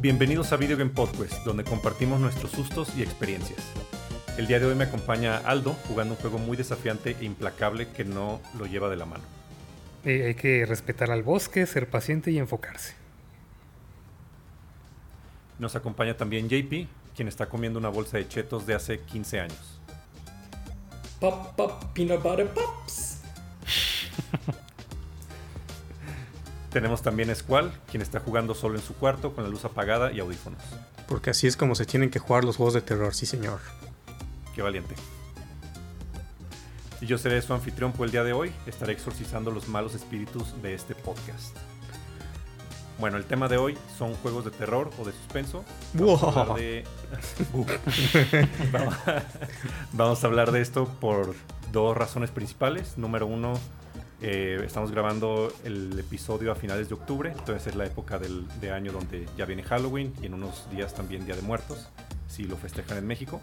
Bienvenidos a Video Game Podcast, donde compartimos nuestros sustos y experiencias. El día de hoy me acompaña Aldo jugando un juego muy desafiante e implacable que no lo lleva de la mano. Eh, hay que respetar al bosque, ser paciente y enfocarse. Nos acompaña también JP, quien está comiendo una bolsa de chetos de hace 15 años. Pop, pop, peanut butter pops. Tenemos también a Squall, quien está jugando solo en su cuarto con la luz apagada y audífonos. Porque así es como se tienen que jugar los juegos de terror, sí señor. Qué valiente. Y yo seré su anfitrión por el día de hoy. Estaré exorcizando los malos espíritus de este podcast. Bueno, el tema de hoy son juegos de terror o de suspenso. Vamos, a, hablar de... Vamos a- Vamos a hablar de esto por dos razones principales. Número uno, eh, estamos grabando el episodio a finales de octubre, entonces es la época del, de año donde ya viene Halloween y en unos días también Día de Muertos, si lo festejan en México.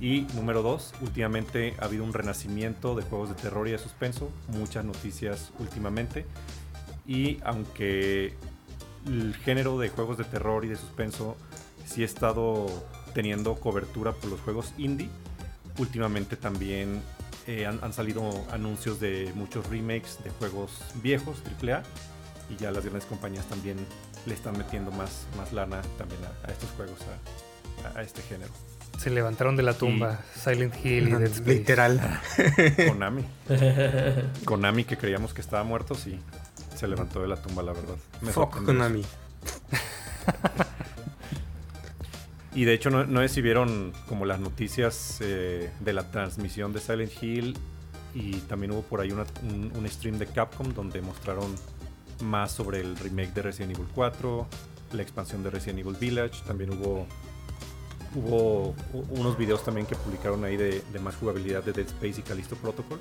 Y número dos, últimamente ha habido un renacimiento de juegos de terror y de suspenso, muchas noticias últimamente. Y aunque el género de juegos de terror y de suspenso sí ha estado teniendo cobertura por los juegos indie, últimamente también eh, han, han salido anuncios de muchos remakes de juegos viejos, AAA, y ya las grandes compañías también le están metiendo más, más lana también a, a estos juegos, a- a- a este género. Se levantaron de la tumba Silent Hill y Dead Space. Literal. Konami. Konami que creíamos que estaba muerto, sí. Se levantó de la tumba, la verdad. Me Fuck. Konami. Y de hecho no, no sé si vieron como las noticias eh, de la transmisión de Silent Hill y también hubo por ahí una- un, un stream de Capcom donde mostraron más sobre el remake de Resident Evil 4, la expansión de Resident Evil Village, también hubo hubo unos videos también que publicaron ahí de, de más jugabilidad de Dead Space y Callisto Protocol.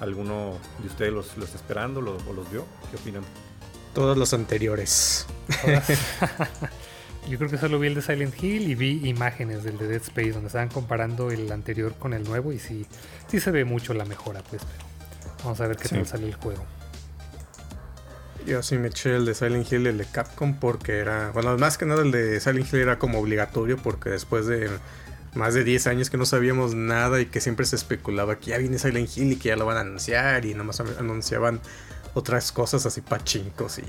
¿Alguno de ustedes los, lo está esperando lo- o los vio? ¿Qué opinan? Todos los anteriores. Yo creo que solo vi el de Silent Hill y vi imágenes del de Dead Space donde estaban comparando el anterior con el nuevo y sí, sí se ve mucho la mejora, pues, pero vamos a ver qué Sí. tal sale el juego. Yo sí me eché el de Silent Hill, el de Capcom, porque era. Bueno, más que nada el de Silent Hill era como obligatorio, porque después de más de 10 años que no sabíamos nada y que siempre se especulaba que ya viene Silent Hill y que ya lo van a anunciar, y nomás anunciaban otras cosas así, pachincos y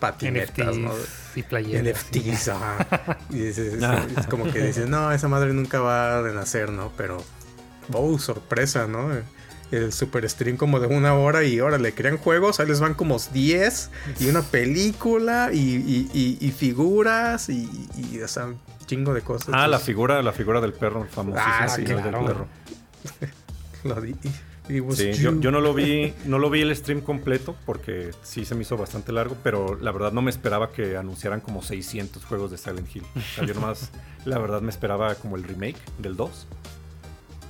patinetas, ¿no? NFTs y playeras. NFTs, ajá. Y dices- Ah. es como que dices, no, esa madre nunca va a renacer, ¿no? Pero, oh, sorpresa, ¿no? El super stream como de una hora y ahora le crean juegos, ahí les van como 10 y una película y, y- y- y figuras y, y, o sea, un chingo de cosas. Ah, la figura, la figura del perro, famosísimo Ah, sí, señor del claro. perro. lo di- Sí, yo, no lo vi, no lo vi el stream completo porque sí se me hizo bastante largo, pero la verdad no me esperaba que anunciaran como 600 juegos de Silent Hill. O sea, yo nomás, la verdad me esperaba como el remake del 2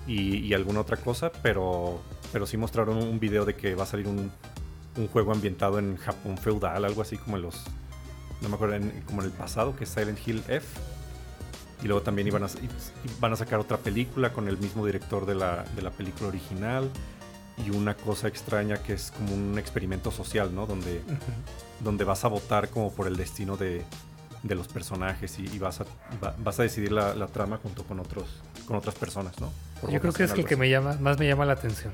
y, y alguna otra cosa, pero, pero sí mostraron un video de que va a salir un, un juego ambientado en Japón feudal, algo así como en los, no me acuerdo, en- como en el pasado, que es Silent Hill F. Y luego también iban a, van a sacar otra película con el mismo director de la, de la película original. Y una cosa extraña que es como un experimento social, ¿no? Donde, donde vas a votar como por el destino de, de los personajes y, y vas, a, va- vas a decidir la, la trama junto con, otros, con otras personas, ¿no? Por Yo creo que es el que me llama, más me llama la atención.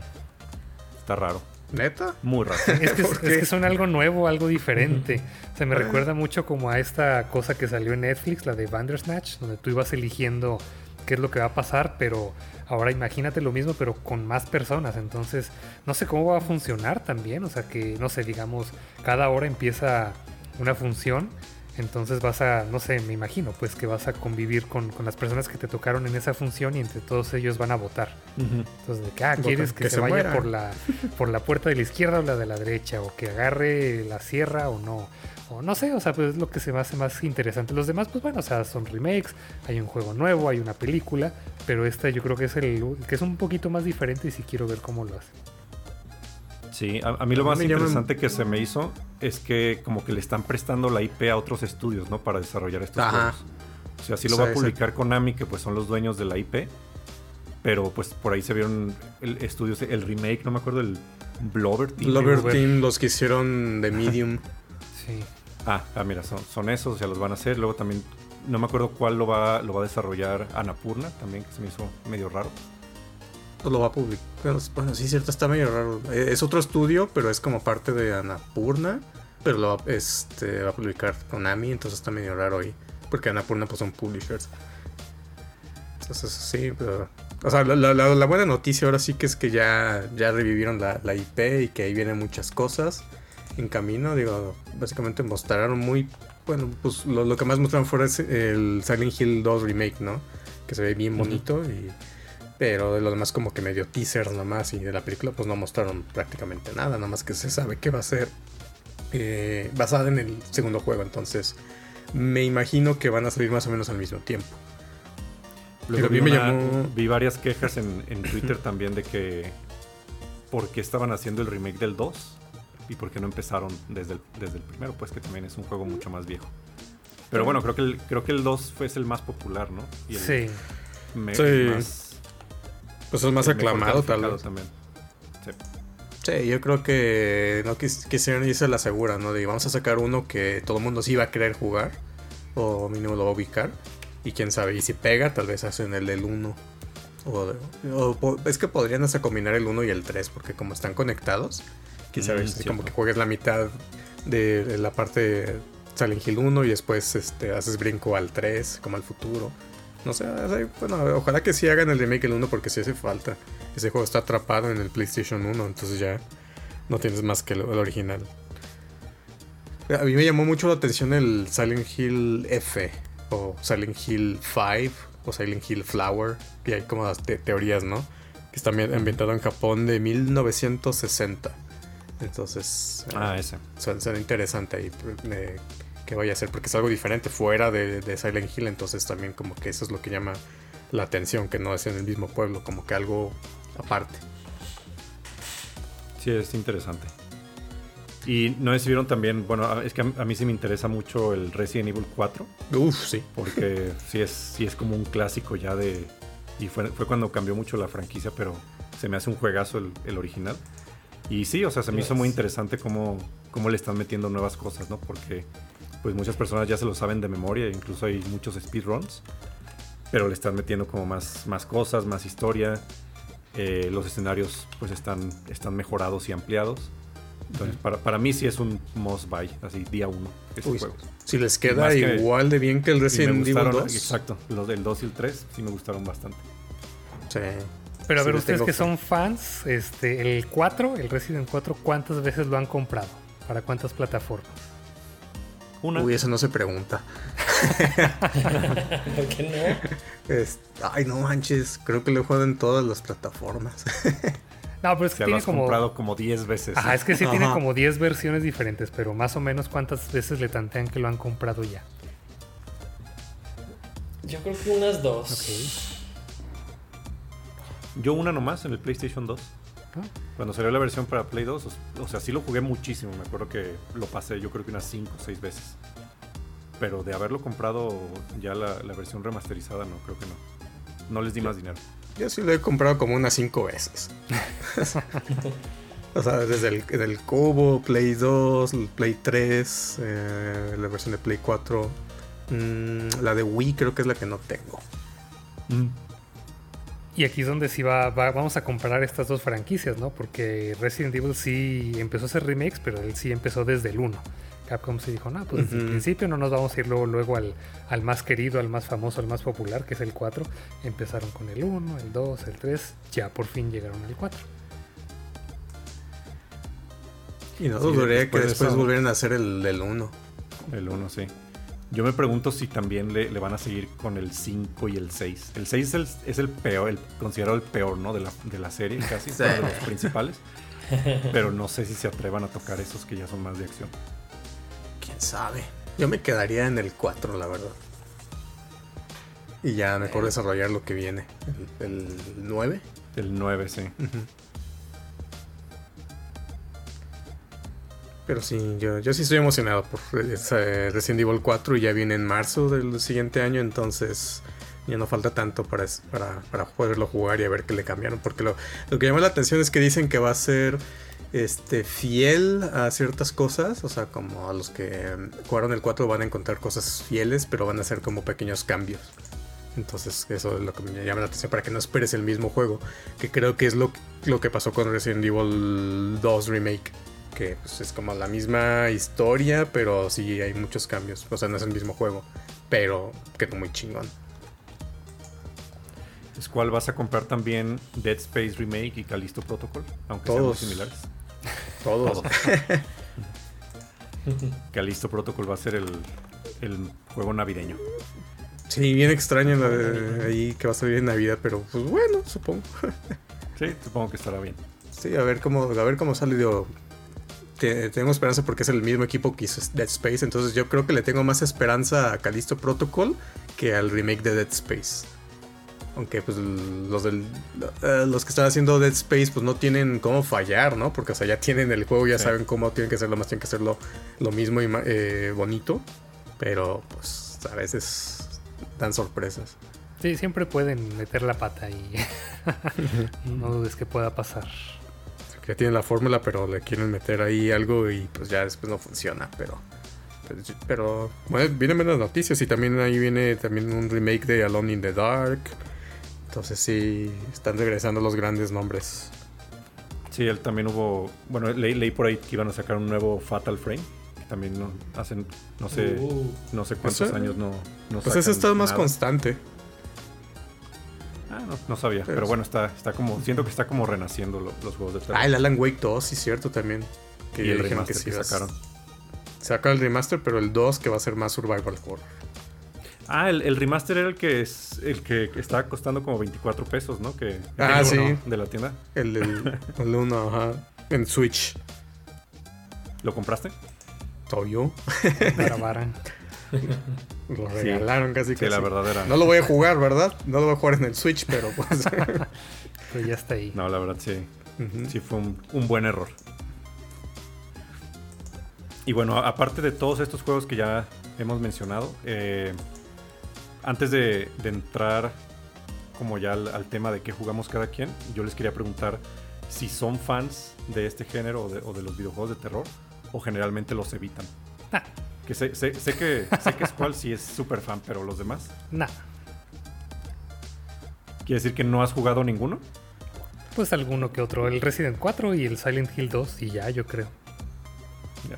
Está raro. ¿Neta? Muy raro. Es que, es, ¿Por es qué? que son algo nuevo, algo diferente. Se me Ah. recuerda mucho como a esta cosa que salió en Netflix, la de Bandersnatch, donde tú ibas eligiendo qué es lo que va a pasar, pero ahora imagínate lo mismo, pero con más personas. Entonces, no sé cómo va a funcionar también. O sea, que, no sé, digamos, cada hora empieza una función. Entonces vas a, no sé, me imagino, pues que vas a convivir con, con las personas que te tocaron en esa función y entre todos ellos van a votar. Entonces, de que, ah, quieres que, que se, se vaya por la, por la puerta de la izquierda o la de la derecha, o que agarre la sierra o no. O no sé, o sea, pues es lo que se me hace más interesante. Los demás, pues bueno, o sea, son remakes, hay un juego nuevo, hay una película, pero este yo creo que es el que es un poquito más diferente y sí quiero ver cómo lo hace. Sí, a, a mí lo más me llaman- interesante que se me hizo es que como que le están prestando la IP a otros estudios, ¿no? Para desarrollar estos Ajá. juegos. O sea, sí lo Sí, va a sí. publicar Konami, que pues son los dueños de la IP. Pero pues por ahí se vieron el estudios, el remake, no me acuerdo, el Blover Team. Lover Uber. Team, los que hicieron de Medium. Sí. Ah, ah, mira, son, son esos, ya los van a hacer. Luego también, no me acuerdo cuál lo va, lo va a desarrollar Anapurna, también, que se me hizo medio raro. Pues lo va a publicar. Bueno, bueno, sí, cierto, está medio raro. Eh, Es otro estudio, pero es como parte de Anapurna. Pero lo va, este, va a publicar Konami, entonces está medio raro ahí. Porque Anapurna pues son publishers. Entonces sí, pero... O sea, la, la- buena noticia ahora sí que es que ya, ya revivieron la, la IP y que ahí vienen muchas cosas en camino. Digo, básicamente mostraron muy... Bueno, pues lo, lo que más mostraron fue el Silent Hill 2 Remake, ¿no? Que se ve bien bonito y... Pero de lo demás como que medio teaser nomás y de la película pues no mostraron prácticamente nada, nada más que se sabe que va a ser eh, basada en el segundo juego, entonces me imagino que van a salir más o menos al mismo tiempo. Luego Pero vi, me una- llamó- vi varias quejas en, en Twitter también de que por qué estaban haciendo el remake del 2 y por qué no empezaron desde el, desde el primero, pues que también es un juego mucho más viejo. Pero bueno, creo que el, creo que el 2 fue el más popular, ¿no? Y el Sí. me- Sí. más- Pues es más aclamado tal vez. también. Sí. Sí, yo creo que no quis- quisieron irse a la segura, ¿no? De vamos a sacar uno que todo el mundo sí va a querer jugar, o mínimo lo va a ubicar, y quién sabe, y si pega, tal vez hacen el del 1. O, es que podrían hasta combinar el 1 y el 3, porque como están conectados, quién sabe, Mm, es como que juegues la mitad de, de la parte Silent Hill 1 y después este, haces brinco al 3, como al futuro. No sé, bueno, ojalá que sí hagan el remake del 1 porque sí hace falta. Ese juego está atrapado en el PlayStation 1, entonces ya no tienes más que el, el original. A mí me llamó mucho la atención el Silent Hill F, o Silent Hill 5, o Silent Hill Flower, que hay como las te- teorías, ¿no? Que está ambi- ambientado en Japón de 1960. Entonces, eh, Ah, ese. suena, suena interesante ahí eh, que vaya a ser, porque es algo diferente fuera de, de Silent Hill, entonces también como que eso es lo que llama la atención, que no es en el mismo pueblo, como que algo aparte. Sí, es interesante. Y no decidieron también, bueno, es que a, a mí sí me interesa mucho el Resident Evil 4, Uf, sí. porque sí es, sí es como un clásico ya de... Y fue, fue cuando cambió mucho la franquicia, pero se me hace un juegazo el, el original. Y sí, o sea, se me hizo muy interesante cómo, cómo le están metiendo nuevas cosas, ¿no? Porque pues muchas personas ya se lo saben de memoria, incluso hay muchos speedruns, pero le están metiendo como más, más cosas, más historia. Eh, los escenarios pues están, están mejorados y ampliados. Entonces, para, para mí sí es un must buy, así día uno, ese Uy, juego. Si les queda que- igual de bien que el Resident Evil gustaron, 2. exacto, los del 2 y el 3 sí me gustaron bastante. Sí. Pero a Sí, ver, ustedes que fe. son fans, este, el 4, el Resident 4, ¿cuántas veces lo han comprado? ¿Para cuántas plataformas? Una. Uy, eso no se pregunta. ¿Por qué no? Es- ay, no manches, creo que lo he jugado en todas las plataformas. No, pero es que lo tiene has como... comprado como 10 veces. Ajá, es que sí tiene como 10 versiones diferentes, pero más o menos cuántas veces le tantean que lo han comprado ya. Yo creo que unas dos. Ok. Yo una nomás en el PlayStation 2. Cuando salió la versión para Play 2, o, sea, sí lo jugué muchísimo. Me acuerdo que lo pasé yo creo que unas 5 o 6 veces. Pero de haberlo comprado ya la, la versión remasterizada, no, creo que no. No les di más dinero. Yo sí lo he comprado como unas 5 veces. o sea, desde el, Cubo, Play 2, el Play 3, eh, la versión de Play 4. mm, la de Wii creo que es la que no tengo. Y aquí es donde sí va, va- vamos a comparar estas dos franquicias, ¿no? Porque Resident Evil sí empezó a hacer remakes, pero él sí empezó desde el 1. Capcom se dijo, no, pues desde el principio no nos vamos a ir luego, luego al, al más querido, al más famoso, al más popular, que es el 4. Empezaron con el 1, el 2, el 3, ya por fin llegaron al 4. Y no dudaría que después de después eso- volvieran a hacer el del 1. El 1, sí. Yo me pregunto si también le, le van a seguir con el 5 y el 6. El 6 es el, es el peor, el considerado el peor, ¿no? De la, de la serie, casi, Sí. de los principales. Pero no sé si se atrevan a tocar esos que ya son más de acción. Quién sabe. Yo me quedaría en el 4, la verdad. Y ya mejor desarrollar lo que viene. El, el 9. El 9, sí. Pero sí, yo, yo sí estoy emocionado por ese Resident Evil 4 y ya viene en marzo del siguiente año, entonces ya no falta tanto para, para, para poderlo jugar y a ver qué le cambiaron. Porque lo, lo que llama la atención es que dicen que va a ser este, fiel a ciertas cosas, o sea, como a los que jugaron el 4 van a encontrar cosas fieles, pero van a ser como pequeños cambios. Entonces, eso es lo que me llama la atención para que no esperes el mismo juego, que creo que es lo, lo que pasó con Resident Evil 2 Remake, que pues, es como la misma historia, pero sí hay muchos cambios, o sea, no es el mismo juego, pero quedó muy chingón. ¿Es cuál vas a comprar también Dead Space Remake y Callisto Protocol? Aunque Todos. sean muy similares. Todos. Callisto Protocol va a ser el, el juego navideño. Sí, bien extraño la de ahí que va a salir en Navidad, pero pues bueno, supongo. Sí, supongo que estará bien. Sí, a ver cómo, a ver cómo sale. Digo, te- tengo esperanza porque es el mismo equipo que hizo Dead Space, entonces yo creo que le tengo más esperanza a Callisto Protocol que al remake de Dead Space. Aunque pues los del, eh, los que están haciendo Dead Space pues no tienen cómo fallar, ¿no? Porque o sea, ya tienen el juego, ya Sí. saben cómo tienen que hacerlo, más tienen que hacerlo lo mismo y eh, bonito. Pero pues a veces dan sorpresas. Sí, siempre pueden meter la pata y no dudes que pueda pasar. Que tienen la fórmula, pero le quieren meter ahí algo y pues ya después no funciona, pero pero, pero, bueno, vienen buenas noticias y también ahí viene también un remake de Alone in the Dark. Entonces sí, están regresando los grandes nombres. Sí, él también hubo. Bueno, leí, leí por ahí que iban a sacar un nuevo Fatal Frame. Que también no, hacen. No sé. Uh, No sé cuántos años no. no Pues ese está más nada. constante. No, no sabía. Pero bueno, está, está como. Siento que está como renaciendo lo- los juegos de terror. Ah, el Alan Wake 2, sí, cierto también. Que y el remaster que, sí a- sacaron. Saca el remaster, pero el 2 que va a ser más survival horror. Ah, el, el remaster era el que es el que estaba costando como 24 pesos, ¿no? Que Ah, el sí. uno De la tienda. El, el, el 1, ajá. En Switch. ¿Lo compraste? Toyo. Grabaran. Lo Sí. regalaron casi Sí, casi. la verdad era. No lo voy a jugar, ¿verdad? No lo voy a jugar en el Switch, pero pues. Pero ya está ahí. No, la verdad sí. Sí fue un, un buen error. Y bueno, aparte de todos estos juegos que ya hemos mencionado, eh, antes de, de entrar como ya al, al tema de qué jugamos cada quien, yo les quería preguntar si son fans de este género o de, o de los videojuegos de terror o generalmente los evitan. Nah, Que sé, sé- sé que sé que es cual sí es súper fan, pero los demás. nah. ¿Quiere decir que no has jugado ninguno? Pues alguno que otro. El Resident 4 y el Silent Hill 2 y ya, yo creo. Ya.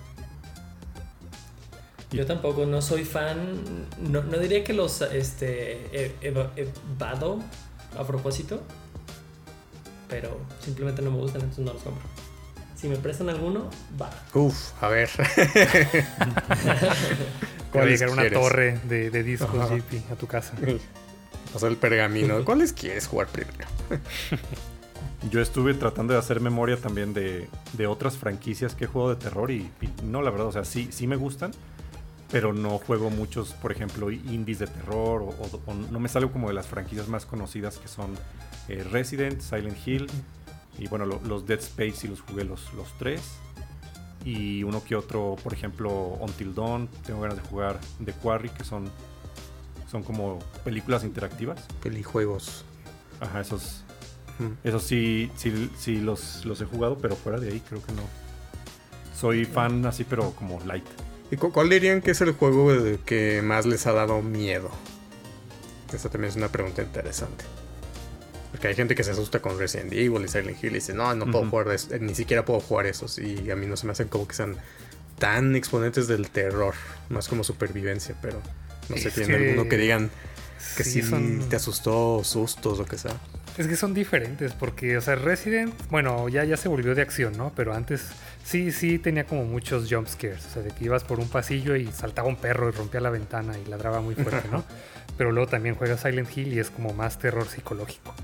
Yo tampoco, no soy fan. No, no diría que los este, eva- evado a propósito. Pero simplemente no me gustan, entonces no los compro. Si me prestan alguno, va. Uf, a ver. ¿Cuáles llegar una quieres? torre de, de discos Ajá. JP a tu casa. Pasar el pergamino. ¿Cuáles quieres jugar primero? Yo estuve tratando de hacer memoria también de, de otras franquicias que he jugado de terror y, y no, la verdad, o sea, sí, sí me gustan, pero no juego muchos, por ejemplo, indies de terror o, o- o no me salgo como de las franquicias más conocidas que son eh, Resident, Silent Hill y bueno, lo- los Dead Space y los jugué los, los tres. Y uno que otro, por ejemplo, Until Dawn, tengo ganas de jugar The Quarry, que son, son como películas interactivas. Pelijuegos. Ajá, esos, Ujú. eso sí, sí, sí los, los he jugado, pero fuera de ahí creo que no. Soy fan así, pero como light. ¿Y cu- cuál dirían que es el juego que más les ha dado miedo? Esta también es una pregunta interesante. Porque hay gente que se asusta con Resident Evil y Silent Hill y dice, no, no puedo Ujú. jugar, es- ni siquiera puedo jugar esos. Y a mí no se me hacen como que sean tan exponentes del terror, más como supervivencia, pero no sé, tienen que- alguno que digan que sí, son, te asustó, sustos o que sea. es que son diferentes porque, o sea, Resident, bueno, ya, ya se volvió de acción, ¿no? Pero antes sí, sí tenía como muchos jump scares, o sea, de que ibas por un pasillo y saltaba un perro y rompía la ventana y ladraba muy fuerte, ¿no? Pero luego también juega Silent Hill y es como más terror psicológico.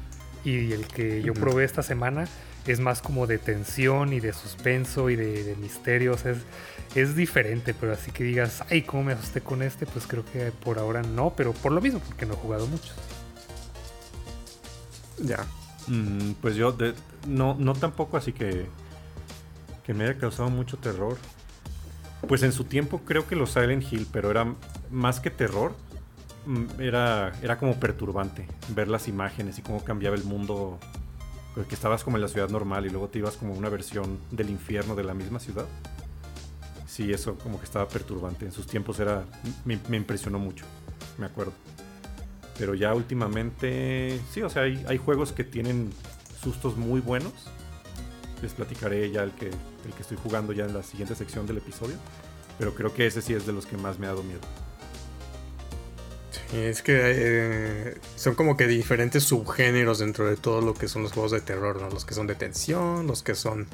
Y el que yo probé esta semana es más como de tensión y de suspenso y de, de misterios. Es, es diferente, pero así que digas, ay, ¿cómo me asusté con este? Pues creo que por ahora no, pero por lo mismo, porque no he jugado mucho. Ya. Mm, pues yo de- no, no tampoco así que, que me haya causado mucho terror. Pues en su tiempo creo que los Silent Hill, pero era más que terror, era, era como perturbante ver las imágenes y cómo cambiaba el mundo que estabas como en la ciudad normal y luego te ibas como una versión del infierno de la misma ciudad. Sí, eso como que estaba perturbante. En sus tiempos era me, me impresionó mucho, me acuerdo. Pero ya últimamente, sí, o sea, hay, hay juegos que tienen sustos muy buenos. Les platicaré ya el que, el que estoy jugando ya en la siguiente sección del episodio. Pero creo que ese sí es de los que más me ha dado miedo. Sí, es que eh, son como que diferentes subgéneros dentro de todo lo que son los juegos de terror, ¿no? Los que son de tensión, los que son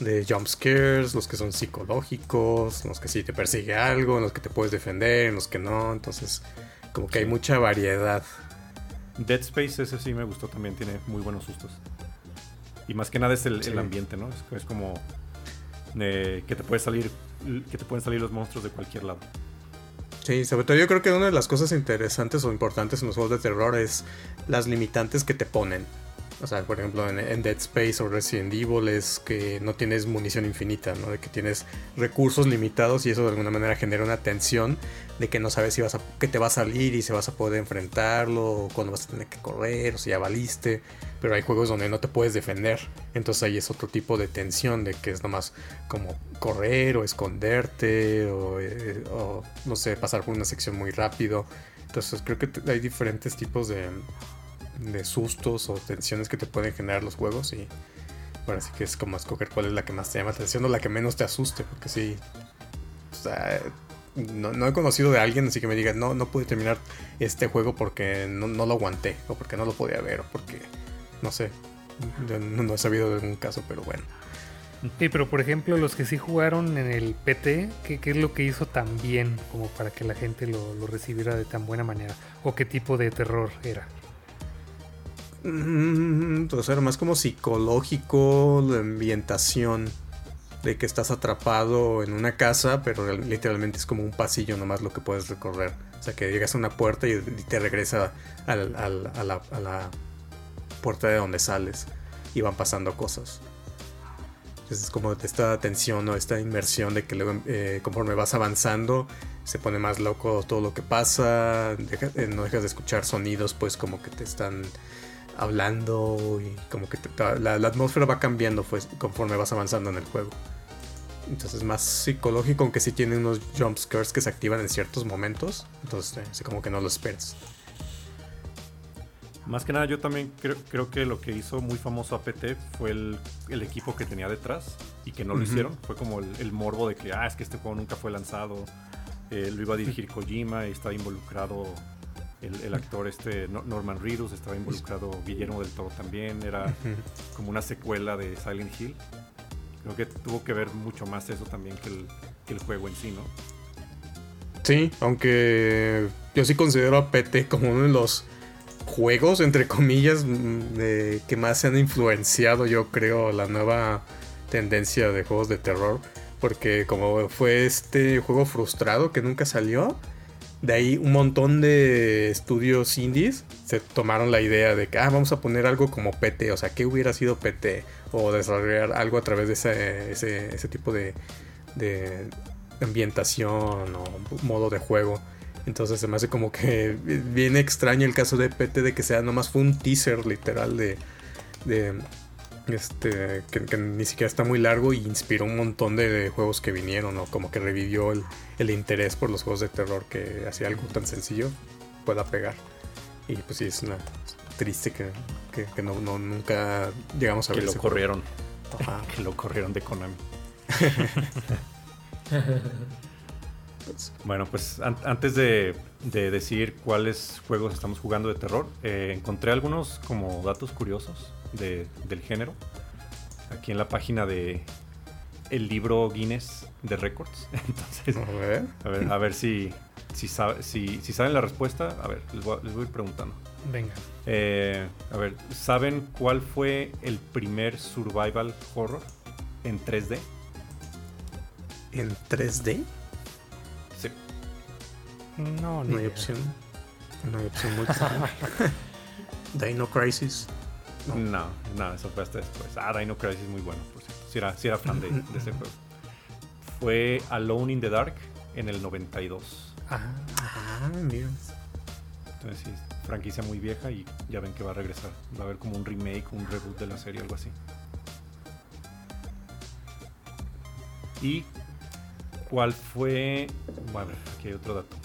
de jump scares, los que son psicológicos, los que sí te persigue algo, los que te puedes defender, los que no. Entonces, como que hay mucha variedad. Dead Space, ese sí me gustó también, tiene muy buenos sustos. Y más que nada es el, ambiente, ¿no? Es, es como eh, que te puede salir, que te pueden salir los monstruos de cualquier lado. Sí, sobre todo yo creo que una de las cosas interesantes o importantes en los juegos de terror es las limitantes que te ponen. O sea, por ejemplo, en, en Dead Space o Resident Evil es que no tienes munición infinita, ¿no? De que tienes recursos limitados y eso de alguna manera genera una tensión de que no sabes si vas a, que te va a salir y si vas a poder enfrentarlo, o cuándo vas a tener que correr, o si ya valiste. Pero hay juegos donde no te puedes defender. Entonces ahí es otro tipo de tensión, de que es nomás como correr o esconderte, o, eh, no sé, pasar por una sección muy rápido. Entonces creo que hay diferentes tipos de, de sustos o tensiones que te pueden generar los juegos y ahora sí que es como escoger cuál es la que más te llama la atención o la que menos te asuste, porque sí, o sea, no, no he conocido de alguien así que me diga, no, no pude terminar este juego porque no, no lo aguanté, o porque no lo podía ver, o porque, no sé, yo no, no he sabido de algún caso, pero bueno. Sí, pero por ejemplo, los que sí jugaron en el PT, ¿qué, qué es lo que hizo tan bien como para que la gente lo, lo recibiera de tan buena manera? ¿O qué tipo de terror era? Mm, Entonces era más como psicológico, la ambientación de que estás atrapado en una casa, pero literalmente es como un pasillo nomás lo que puedes recorrer. O sea que llegas a una puerta y, te regresa a, la, puerta de donde sales y van pasando cosas. Entonces es como esta tensión o esta inmersión de que luego eh, conforme vas avanzando se pone más loco todo lo que pasa, eh, no dejas de escuchar sonidos pues como que te están hablando y como que te- la, la atmósfera va cambiando pues, conforme vas avanzando en el juego. Entonces más psicológico, aunque sí tiene unos jump scares que se activan en ciertos momentos. Entonces eh, así como que no lo esperas. Más que nada, yo también creo, creo que lo que hizo muy famoso a PT fue el, el equipo que tenía detrás y que no lo hicieron. Fue como el, el morbo de que, ah, es que este juego nunca fue lanzado. eh, lo iba a dirigir Kojima y estaba involucrado el, el actor este No- Norman Reedus, estaba involucrado Guillermo del Toro también. Era como una secuela de Silent Hill. Creo que tuvo que ver mucho más eso también que el, juego en sí, ¿no? Sí, aunque yo sí considero a PT como uno de los juegos, entre comillas, mm, que más se han influenciado, yo creo, la nueva tendencia de juegos de terror. Porque como fue este juego frustrado que nunca salió, de ahí un montón de estudios indies se tomaron la idea de que ah, vamos a poner algo como PT, o sea, ¿qué hubiera sido PT? O desarrollar algo a través de ese, ese, tipo de, de ambientación o modo de juego. Entonces se me hace como que bien extraño el caso de PT de que sea nomás fue un teaser literal de, este que, que ni siquiera está muy largo y inspiró un montón de juegos que vinieron o como que revivió el, el interés por los juegos de terror que hacía algo tan sencillo pueda pegar. Y pues sí, es una triste que, que, que no, no- nunca llegamos a Que ver lo ese juego. corrieron. Ajá. Que lo corrieron de Konami. Bueno, pues an- antes de, de decir cuáles juegos estamos jugando de terror, eh, encontré algunos como datos curiosos de- del género. Aquí en la página de el libro Guinness de Records. Entonces, A ver. a ver, a ver si, si, sabe- si, si saben la respuesta. A ver, les voy a, les voy a ir preguntando. Venga. Eh, a ver, ¿saben cuál fue el primer survival horror en 3D? En 3D Sí. No, ni no hay idea. opción. No hay opción múltiple. Dino Crisis. No. No, no, eso fue hasta después. Ah, Dino Crisis es muy bueno, por cierto. Sí era, sí era fan de, de ese juego. Fue Alone in the Dark en el 92. Ah, Ah, mira. Entonces sí, franquicia muy vieja y ya ven que va a regresar. Va a haber como un remake, un reboot de la serie, algo así. ¿Y cuál fue? Bueno, aquí hay otro dato.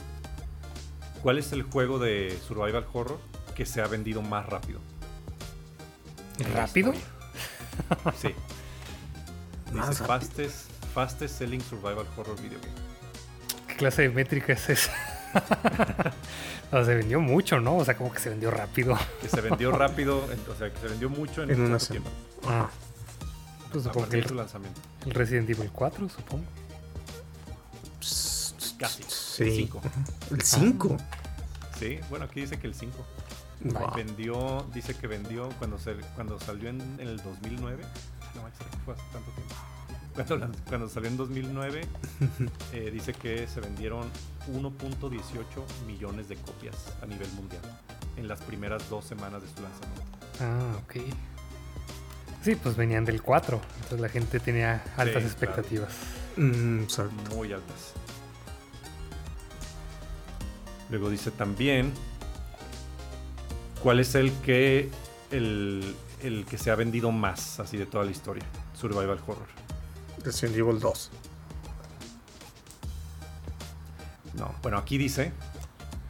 ¿Cuál es el juego de survival horror que se ha vendido más rápido? ¿Rápido? Sí. Dice fastest, fastest selling survival horror video game. ¿Qué clase de métrica es esa? se vendió mucho, ¿no? O sea, como que se vendió rápido. Que se vendió rápido, en- o sea, que se vendió mucho en, En una tiempo. Ah. Pues supongo que de su el, lanzamiento. el Resident Evil 4, supongo. Casi. Sí. El 5. El 5. Sí, bueno, aquí dice que el 5. Wow. Vendió, dice que vendió cuando, se, cuando salió en, en el 2009. No, que fue hace tanto tiempo. Cuando, salió en 2009, eh, dice que se vendieron 1.18 millones de copias a nivel mundial en las primeras dos semanas de su lanzamiento. Ah, ok. Sí, pues venían del 4. Entonces la gente tenía altas expectativas. Mm, muy altas. Luego dice también cuál es el que el, el que se ha vendido más así de toda la historia. Survival horror. Resident Evil 2. No, bueno, aquí dice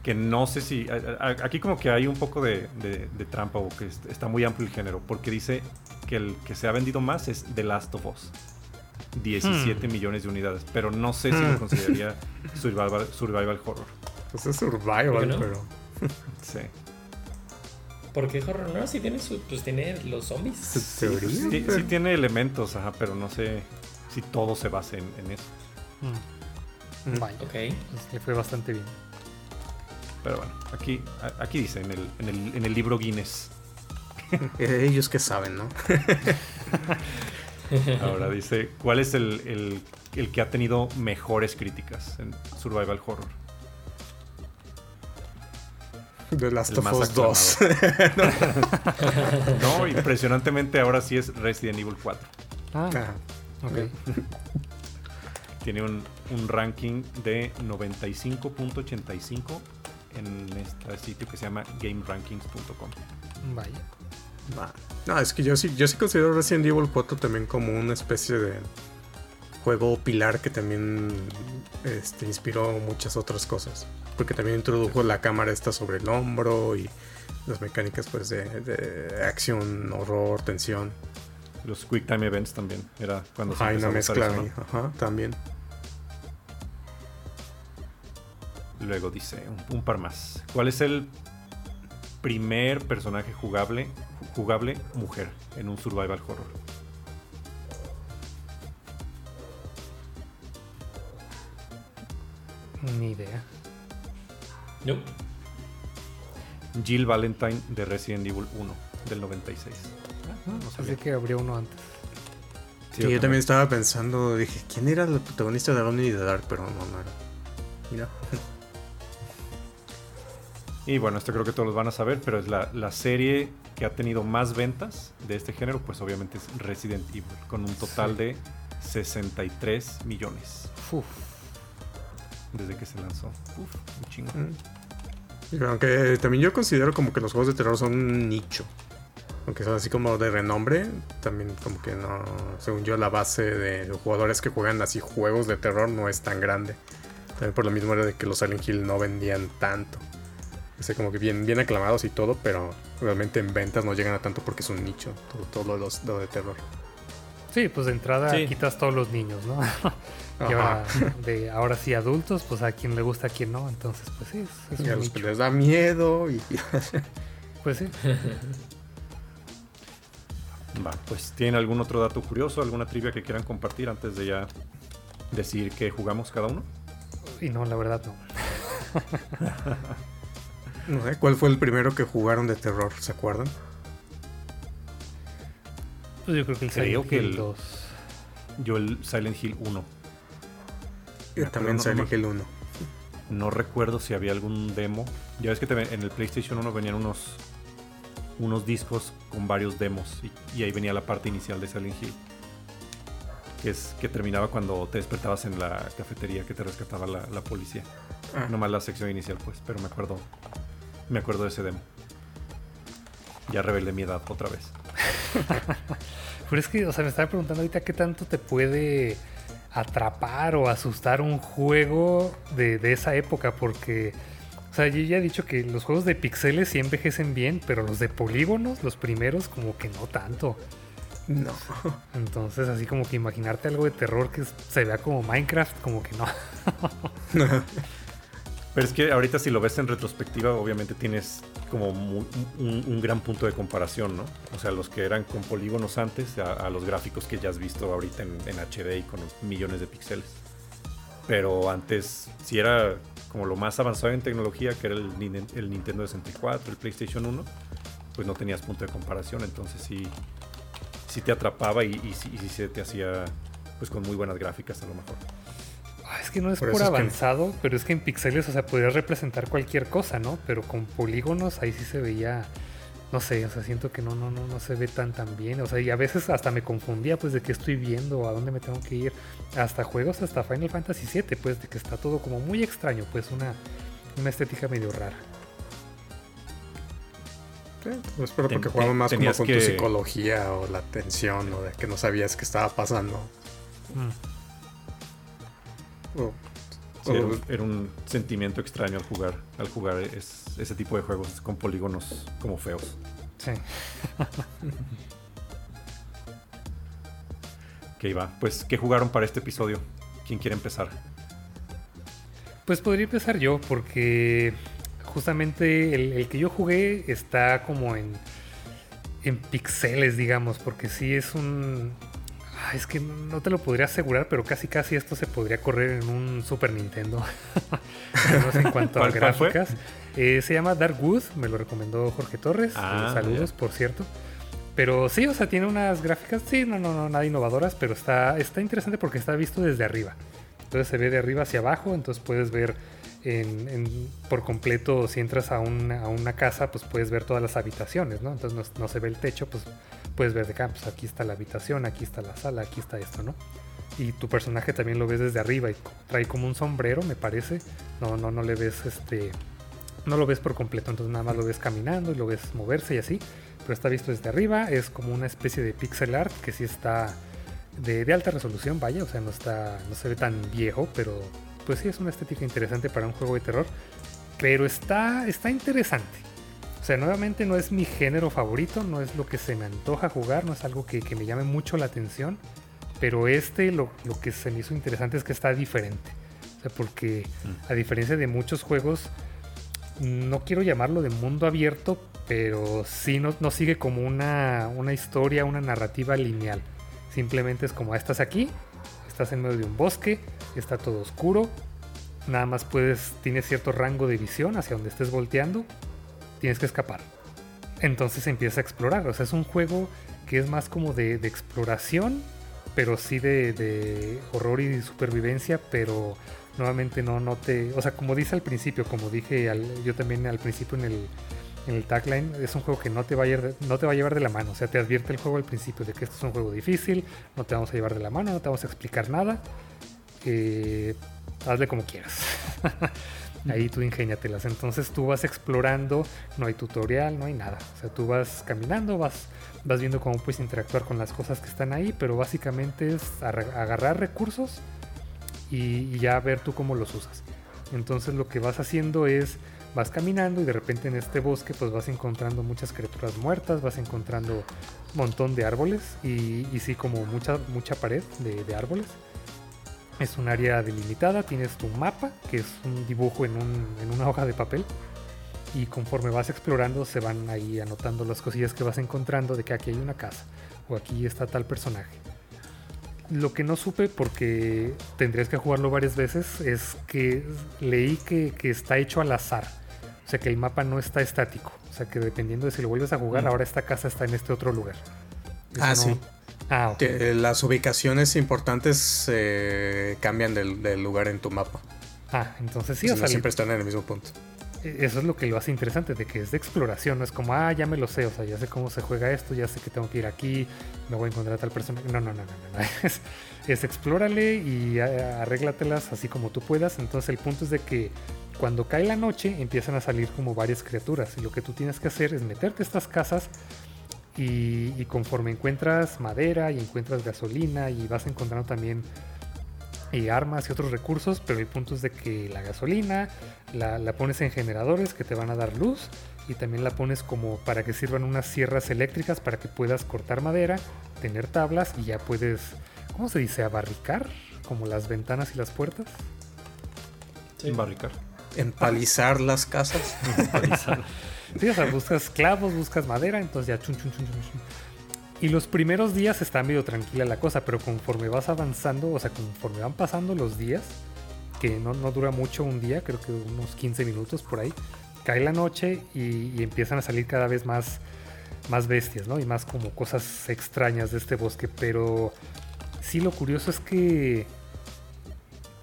que no sé si. a- a- Aquí como que hay un poco de, de- de trampa o que est- está muy amplio el género, porque dice que el que se ha vendido más es The Last of Us. 17 millones de unidades, pero no sé si lo Hmm. consideraría survival, survival horror. Pues es ¿Por survival, no? pero. Sí. ¿Por qué horror? No, sí tiene su, pues tiene los zombies. Sí, teoría, sí- pero- sí tiene elementos, ajá, pero no sé si todo se basa en, en eso. Mm. Mm. Vaya. Ok. Pues le fue bastante bien. Pero bueno, aquí, aquí dice en el, en el, en el libro Guinness. Eh, Ellos que saben, ¿no? Ahora dice, ¿cuál es el, el- el que ha tenido mejores críticas en Survival Horror? The Last El of Us 2. No, impresionantemente ahora sí es Resident Evil 4. Ah, Ah, ok. Tiene un, un ranking de 95.85 en este sitio que se llama GameRankings.com. Vaya. va. No, es que yo sí, yo sí considero Resident Evil 4 también como una especie de juego pilar que también este, inspiró muchas otras cosas. Porque también introdujo la cámara esta sobre el hombro y las mecánicas pues de, de acción, horror, tensión. Los Quick Time Events también. Era cuando se Hay una empezó a usar mezcla eso. ¿no? Ajá, también. Luego dice un, un par más. ¿Cuál es el primer personaje jugable, jugable mujer en un survival horror? Ni idea. No. Jill Valentine de Resident Evil 1 del 96. No sabía. Así que abrió uno antes. Sí, Sí, yo también estaba pensando, dije, ¿quién era el protagonista de Alone in the Dark? Pero no, no era. Mira. Y bueno, esto creo que todos los van a saber, pero es la, la serie que ha tenido más ventas de este género, pues obviamente es Resident Evil, con un total Sí. de 63 millones Uf. desde que se lanzó. Uf, un chingo. Mm. Y Aunque también yo considero como que los juegos de terror son un nicho. Aunque son así como de renombre, también como que no, según yo, la base de los jugadores que juegan así juegos de terror no es tan grande. También por lo mismo era de que los Silent Hill no vendían tanto. O sea, como que bien, bien aclamados y todo, pero realmente en ventas no llegan a tanto porque es un nicho, todo, todo lo, de los- lo de terror. Sí, pues de entrada Sí. quitas todos los niños, ¿no? y ahora, de, ahora sí adultos, pues a quien le gusta, a quien no. Entonces, pues sí, es, es Y a los nicho. que les da miedo y... Pues sí. Va, pues ¿tienen algún otro dato curioso, alguna trivia que quieran compartir antes de ya decir que jugamos cada uno? Y no, la verdad no. No sé, ¿cuál fue el primero que jugaron de terror? ¿Se acuerdan? Pues yo creo que el Creo Silent que Hill el- 2. Yo el Silent Hill 1. Yo también no Silent Hill 1. No recuerdo si había algún demo. Ya ves que te en el PlayStation 1 venían unos unos discos con varios demos y, y ahí venía la parte inicial de Silent Hill. Que es que terminaba cuando te despertabas en la cafetería que te rescataba la, la policía. Ah. Nomás la sección inicial, pues, pero me acuerdo Me acuerdo de ese demo. Ya revelé mi edad otra vez. Pero es que, o sea, me estaba preguntando ahorita qué tanto te puede atrapar o asustar un juego de, de esa época, porque, o sea, yo ya he dicho que los juegos de pixeles sí envejecen bien, pero los de polígonos, los primeros, como que no tanto. No. Entonces, así como que imaginarte algo de terror que se vea como Minecraft, como que no. Pero es que ahorita si lo ves en retrospectiva, obviamente tienes como un, un gran punto de comparación, ¿no? O sea, los que eran con polígonos antes a, a los gráficos que ya has visto ahorita en, en HD y con millones de píxeles. Pero antes sí era como lo más avanzado en tecnología, que era el, Nin- el Nintendo 64, el PlayStation 1, pues no tenías punto de comparación, entonces sí, sí te atrapaba y, y, sí, y sí se te hacía pues con muy buenas gráficas a lo mejor. Ah, Es que no es Por por, eso es que- avanzado, pero es que en pixeles, o sea, podrías representar cualquier cosa, ¿no? Pero con polígonos ahí sí se veía, no sé, o sea, siento que no, no, no, no se ve tan tan bien. O sea, y a veces hasta me confundía, pues, de qué estoy viendo, a dónde me tengo que ir. Hasta juegos, hasta Final Fantasy VII, pues, de que está todo como muy extraño, pues, una, una estética medio rara. Sí, pues, pero porque jugamos más como tenías con tu que- psicología o la tensión o de que no sabías qué estaba pasando. Mm. O- Sí, era, un, era un sentimiento extraño al jugar, al jugar es- ese tipo de juegos con polígonos como feos. Sí. Que iba. Pues, ¿qué jugaron para este episodio? ¿Quién quiere empezar? Pues podría empezar yo, porque justamente el, el que yo jugué está como en, en pixeles, digamos, porque sí es un... ah, Es que no te lo podría asegurar, pero casi casi esto se podría correr en un Super Nintendo. En cuanto a gráficas. Eh, se llama Dark Wood, me lo recomendó Jorge Torres. Ah, Eh, saludos, por cierto. Pero sí, o sea, tiene unas gráficas, sí, no, no, no, nada innovadoras, pero está, está interesante porque está visto desde arriba. Entonces se ve de arriba hacia abajo, entonces puedes ver en- por completo, si entras a una, casa, pues puedes ver todas las habitaciones, ¿no? Entonces no, se ve el techo, pues puedes ver de acá, pues aquí está la habitación, aquí está la sala, aquí está esto, ¿no? Y tu personaje también lo ves desde arriba y trae como un sombrero, me parece. No, no, no le ves este. No lo ves por completo, entonces nada más lo ves caminando y lo ves moverse y así. Pero está visto desde arriba, es como una especie de pixel art que sí está de, de alta resolución, vaya, o sea, no está, no se ve tan viejo, pero pues sí es una estética interesante para un juego de terror. Pero está, está interesante. O sea, nuevamente no es mi género favorito, no es lo que se me antoja jugar, no es algo que, que me llame mucho la atención. Pero este lo, lo que se me hizo interesante es que está diferente. O sea, porque a diferencia de muchos juegos, no quiero llamarlo de mundo abierto, pero sí no, no sigue como una, una historia, una narrativa lineal. Simplemente es como, ah, estás aquí, estás en medio de un bosque, está todo oscuro, nada más puedes, tienes cierto rango de visión hacia donde estés volteando, tienes que escapar. Entonces empieza a explorar, o sea, es un juego que es más como de, exploración, pero sí de, horror y supervivencia, pero nuevamente no, no te, o sea, como dice al principio, como dije yo también al principio en el, en el tagline, es un juego que no te, va a llevar, no te va a llevar de la mano, o sea, te advierte el juego al principio de que esto es un juego difícil, no te vamos a llevar de la mano, no te vamos a explicar nada, eh, hazle como quieras. Ahí tú ingéniatelas. Entonces tú vas explorando, no hay tutorial, no hay nada. O sea, tú vas caminando, vas, vas viendo cómo puedes interactuar con las cosas que están ahí, pero básicamente es arra- agarrar recursos y, y ya ver tú cómo los usas. Entonces lo que vas haciendo es, vas caminando y de repente en este bosque pues vas encontrando muchas criaturas muertas, vas encontrando un montón de árboles y, y sí como mucha, mucha pared de, de árboles. Es un área delimitada, tienes tu mapa, que es un dibujo en, un- en una hoja de papel. Y conforme vas explorando, se van ahí anotando las cosillas que vas encontrando de que aquí hay una casa o aquí está tal personaje. Lo que no supe, porque tendrías que jugarlo varias veces, es que leí que, que está hecho al azar. O sea, que el mapa no está estático. O sea, que dependiendo de si lo vuelves a jugar, Mm. ahora esta casa está en este otro lugar. Eso Ah, no- sí. Ah, ok. Que, eh, las ubicaciones importantes eh, cambian del, del lugar en tu mapa. Ah, entonces sí, o sea, siempre están en el mismo punto. E-, Eso es lo que lo hace interesante, de que es de exploración, no es como, ah, ya me lo sé, o sea, ya sé cómo se juega esto, ya sé que tengo que ir aquí, me voy a encontrar a tal persona. No, no, no, no, no. Es, es explórale y a- arréglatelas así como tú puedas. Entonces el punto es de que cuando cae la noche empiezan a salir como varias criaturas y lo que tú tienes que hacer es meterte a estas casas y, y conforme encuentras madera y encuentras gasolina y vas encontrando también y armas y otros recursos, pero el punto es de que la gasolina la, la, pones en generadores que te van a dar luz y también la pones como para que sirvan unas sierras eléctricas para que puedas cortar madera, tener tablas y ya puedes, ¿cómo se dice? Abarricar, como las ventanas y las puertas. Sí. Embarricar. Empalizar las casas. Empalizar. Sí, o sea, buscas clavos, buscas madera, entonces ya chun, chun, chun, chun, chun. Y los primeros días está medio tranquila la cosa, pero conforme vas avanzando, o sea, conforme van pasando los días, que no, no dura mucho un día, creo que unos 15 minutos por ahí, cae la noche y, y, empiezan a salir cada vez más, más bestias, ¿no? Y más como cosas extrañas de este bosque, pero sí lo curioso es que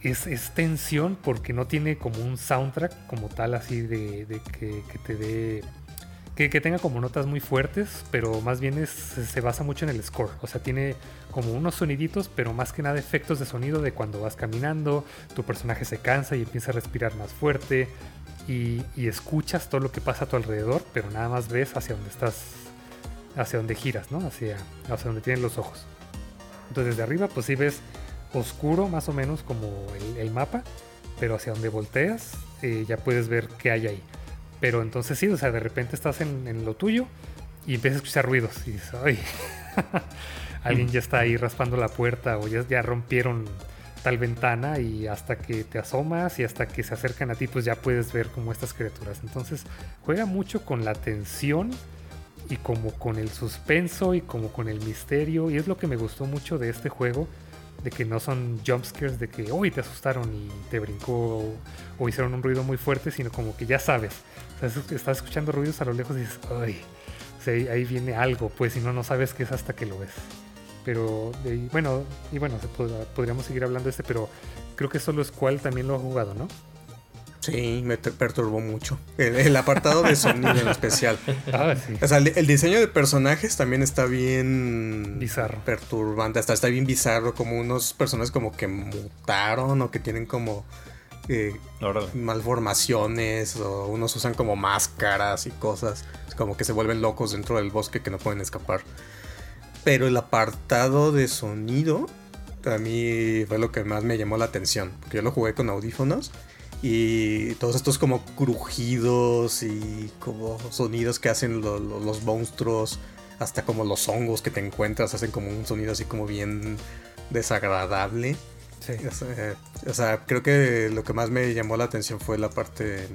es, es tensión porque no tiene como un soundtrack como tal así de, de que, te dé que, tenga como notas muy fuertes, pero más bien es, se basa mucho en el score. O sea, tiene como unos soniditos, pero más que nada efectos de sonido de cuando vas caminando, tu personaje se cansa y empieza a respirar más fuerte y, escuchas todo lo que pasa a tu alrededor, pero nada más ves hacia donde estás, hacia donde giras, ¿no? Hacia, hacia donde tienen los ojos. Entonces desde arriba pues sí ves oscuro más o menos como el, mapa, pero hacia donde volteas eh, ya puedes ver qué hay ahí. Pero entonces sí, o sea, de repente estás en, lo tuyo y empiezas a escuchar ruidos y dices, ay, alguien ya está ahí raspando la puerta o ya, ya rompieron tal ventana y hasta que te asomas y hasta que se acercan a ti, pues ya puedes ver como estas criaturas. Entonces juega mucho con la tensión y como con el suspenso y como con el misterio y es lo que me gustó mucho de este juego de que no son jumpscares de que hoy te asustaron y te brincó o, hicieron un ruido muy fuerte sino como que ya sabes o sea, estás escuchando ruidos a lo lejos y dices ay o sea, ahí, ahí, viene algo pues si no no sabes qué es hasta que lo ves pero de, bueno y bueno se pod podríamos seguir hablando de este pero creo que solo Squall también lo ha jugado ¿no? Sí, me perturbó mucho. El, el apartado de sonido en especial. Ah, sí. O sea, el, el, diseño de personajes también está bien bizarro. Perturbante. Hasta está bien bizarro. Como unos personajes como que mutaron o que tienen como eh, malformaciones. O unos usan como máscaras y cosas. Como que se vuelven locos dentro del bosque que no pueden escapar. Pero el apartado de sonido a mí fue lo que más me llamó la atención. Porque yo lo jugué con audífonos y todos estos como crujidos y como sonidos que hacen lo, lo, los monstruos, hasta como los hongos que te encuentras hacen como un sonido así como bien desagradable. Sí. O, sea, o sea, creo que lo que más me llamó la atención fue la parte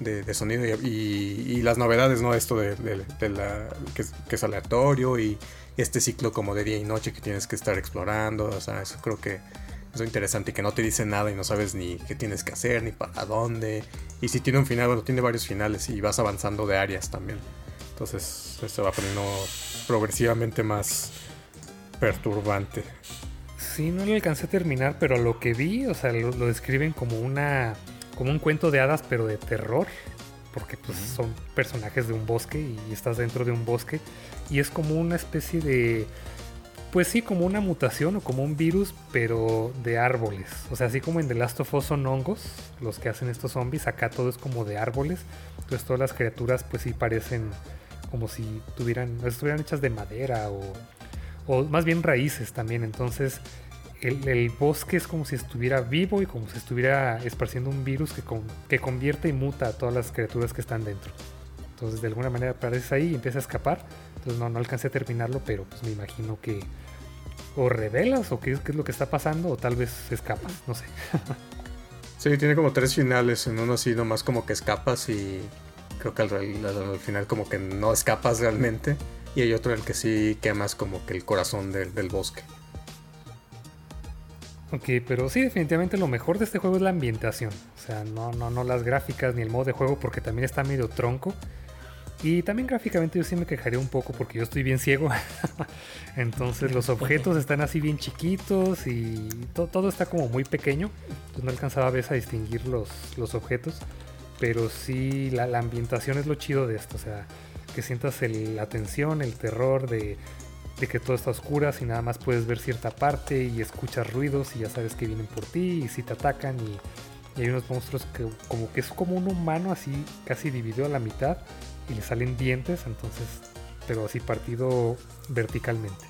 de, de sonido y, y, y, las novedades, ¿no? Esto de, de, de la que, que, es aleatorio y este ciclo como de día y noche que tienes que estar explorando. O sea, eso creo que es interesante que no te dice nada y no sabes ni qué tienes que hacer ni para dónde. Y si tiene un final, bueno, tiene varios finales y vas avanzando de áreas también. Entonces se va poniendo progresivamente más perturbante. Sí, no lo alcancé a terminar, pero lo que vi, o sea, lo, lo describen como una como un cuento de hadas, pero de terror, porque pues son personajes de un bosque y estás dentro de un bosque y es como una especie de pues sí, como una mutación o como un virus, pero de árboles. O sea, así como en The Last of Us son hongos, los que hacen estos zombies, acá todo es como de árboles. Entonces todas las criaturas pues sí parecen como si tuvieran, estuvieran hechas de madera o, o más bien raíces también. Entonces el, bosque es como si estuviera vivo y como si estuviera esparciendo un virus que, con, que convierte y muta a todas las criaturas que están dentro. Entonces de alguna manera apareces ahí y empieza a escapar. Entonces no, no alcancé a terminarlo, pero pues me imagino que o revelas o qué es, qué es lo que está pasando o tal vez escapas, no sé. sí, tiene como tres finales. En uno así nomás como que escapas y creo que al, al, al, final como que no escapas realmente. Y hay otro en el que sí quemas como que el corazón del, del bosque. Ok, pero sí, definitivamente lo mejor de este juego es la ambientación. O sea, no, no, no las gráficas ni el modo de juego porque también está medio tronco. Y también gráficamente yo sí me quejaría un poco porque yo estoy bien ciego. Entonces los objetos están así bien chiquitos y to todo está como muy pequeño. Entonces no alcanzaba a veces a distinguir los, los objetos. Pero sí, la, la, ambientación es lo chido de esto. O sea, que sientas el, la tensión, el terror de, de que todo está oscuro y nada más puedes ver cierta parte y escuchas ruidos y ya sabes que vienen por ti y si te atacan y y hay unos monstruos que como que es como un humano así casi dividido a la mitad y le salen dientes, entonces, pero así partido verticalmente.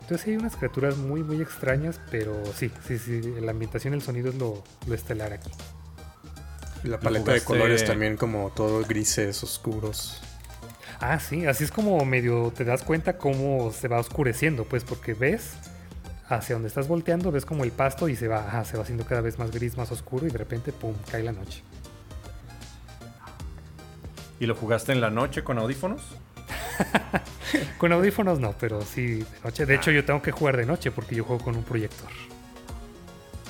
Entonces hay unas criaturas muy muy extrañas, pero sí, sí, sí, la ambientación el sonido es lo, lo estelar aquí. Y la paleta de colores también como todo grises, oscuros. Ah, sí, así es como medio te das cuenta cómo se va oscureciendo, pues porque ves hacia donde estás volteando, ves como el pasto y se va, se va haciendo cada vez más gris, más oscuro y de repente, ¡pum!, cae la noche. ¿Y lo jugaste en la noche con audífonos? con audífonos no, pero sí de noche. De hecho, yo tengo que jugar de noche porque yo juego con un proyector.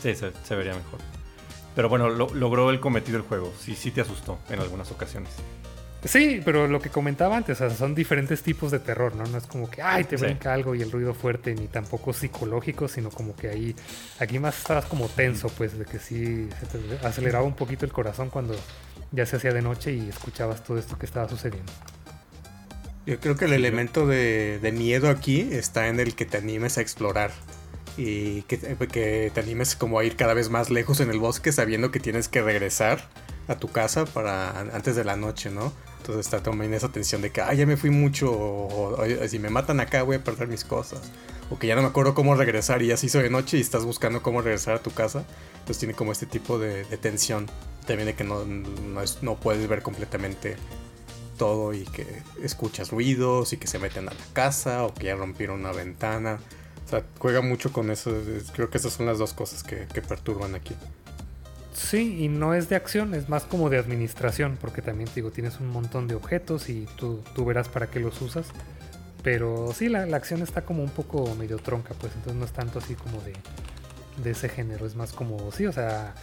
Sí, se, vería mejor. Pero bueno, logró el cometido el juego. Sí, sí te asustó en algunas ocasiones. Sí, pero lo que comentaba antes, son diferentes tipos de terror, ¿no? No es como que, ay, te brinca algo y el ruido fuerte, ni tampoco psicológico, sino como que ahí, aquí más estabas como tenso, pues, de que sí se te aceleraba un poquito el corazón cuando ya se hacía de noche y escuchabas todo esto que estaba sucediendo. Yo creo que el elemento de, miedo aquí está en el que te animes a explorar y que, que te animes como a ir cada vez más lejos en el bosque sabiendo que tienes que regresar a tu casa para antes de la noche, ¿no? Entonces está también esa tensión de que, ah, ya me fui mucho, o, si me matan acá voy a perder mis cosas. O que ya no me acuerdo cómo regresar y ya se hizo de noche y estás buscando cómo regresar a tu casa. Entonces tiene como este tipo de, tensión. También de que no, no, puedes ver completamente todo y que escuchas ruidos y que se meten a la casa o que ya rompieron una ventana. O sea, juega mucho con eso. Creo que esas son las dos cosas que perturban aquí. Sí, y no es de acción, es más como de administración, porque también digo, tienes un montón de objetos y tú, tú verás para qué los usas. Pero sí, la, acción está como un poco medio tronca, pues entonces no es tanto así como de, de ese género, es más como, sí, o sea,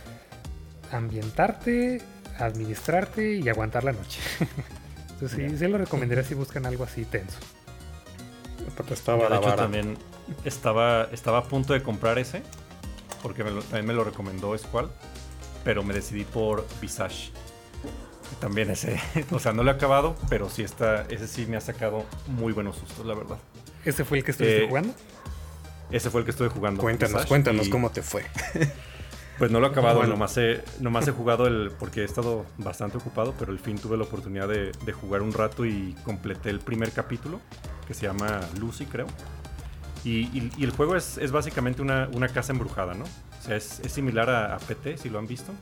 ambientarte, administrarte y aguantar la noche. entonces sí, sí lo recomendaría si buscan algo así tenso. Estaba de hecho, también estaba, estaba a punto de comprar ese, porque también me lo recomendó Squall pero me decidí por Visage. También ese, o sea, no lo he acabado, pero sí está, ese sí me ha sacado muy buenos sustos, la verdad. ¿Ese fue el que estuviste eh, jugando? Ese fue el que estuve jugando. Cuéntanos, cuéntanos cómo te fue. Pues no lo he acabado, nomás, he, nomás he jugado el. porque he estado bastante ocupado, pero al fin tuve la oportunidad de, jugar un rato y completé el primer capítulo, que se llama Lucy, creo. Y, el juego es, básicamente una, una, casa embrujada, ¿no? Es, similar a, PT, si lo han visto.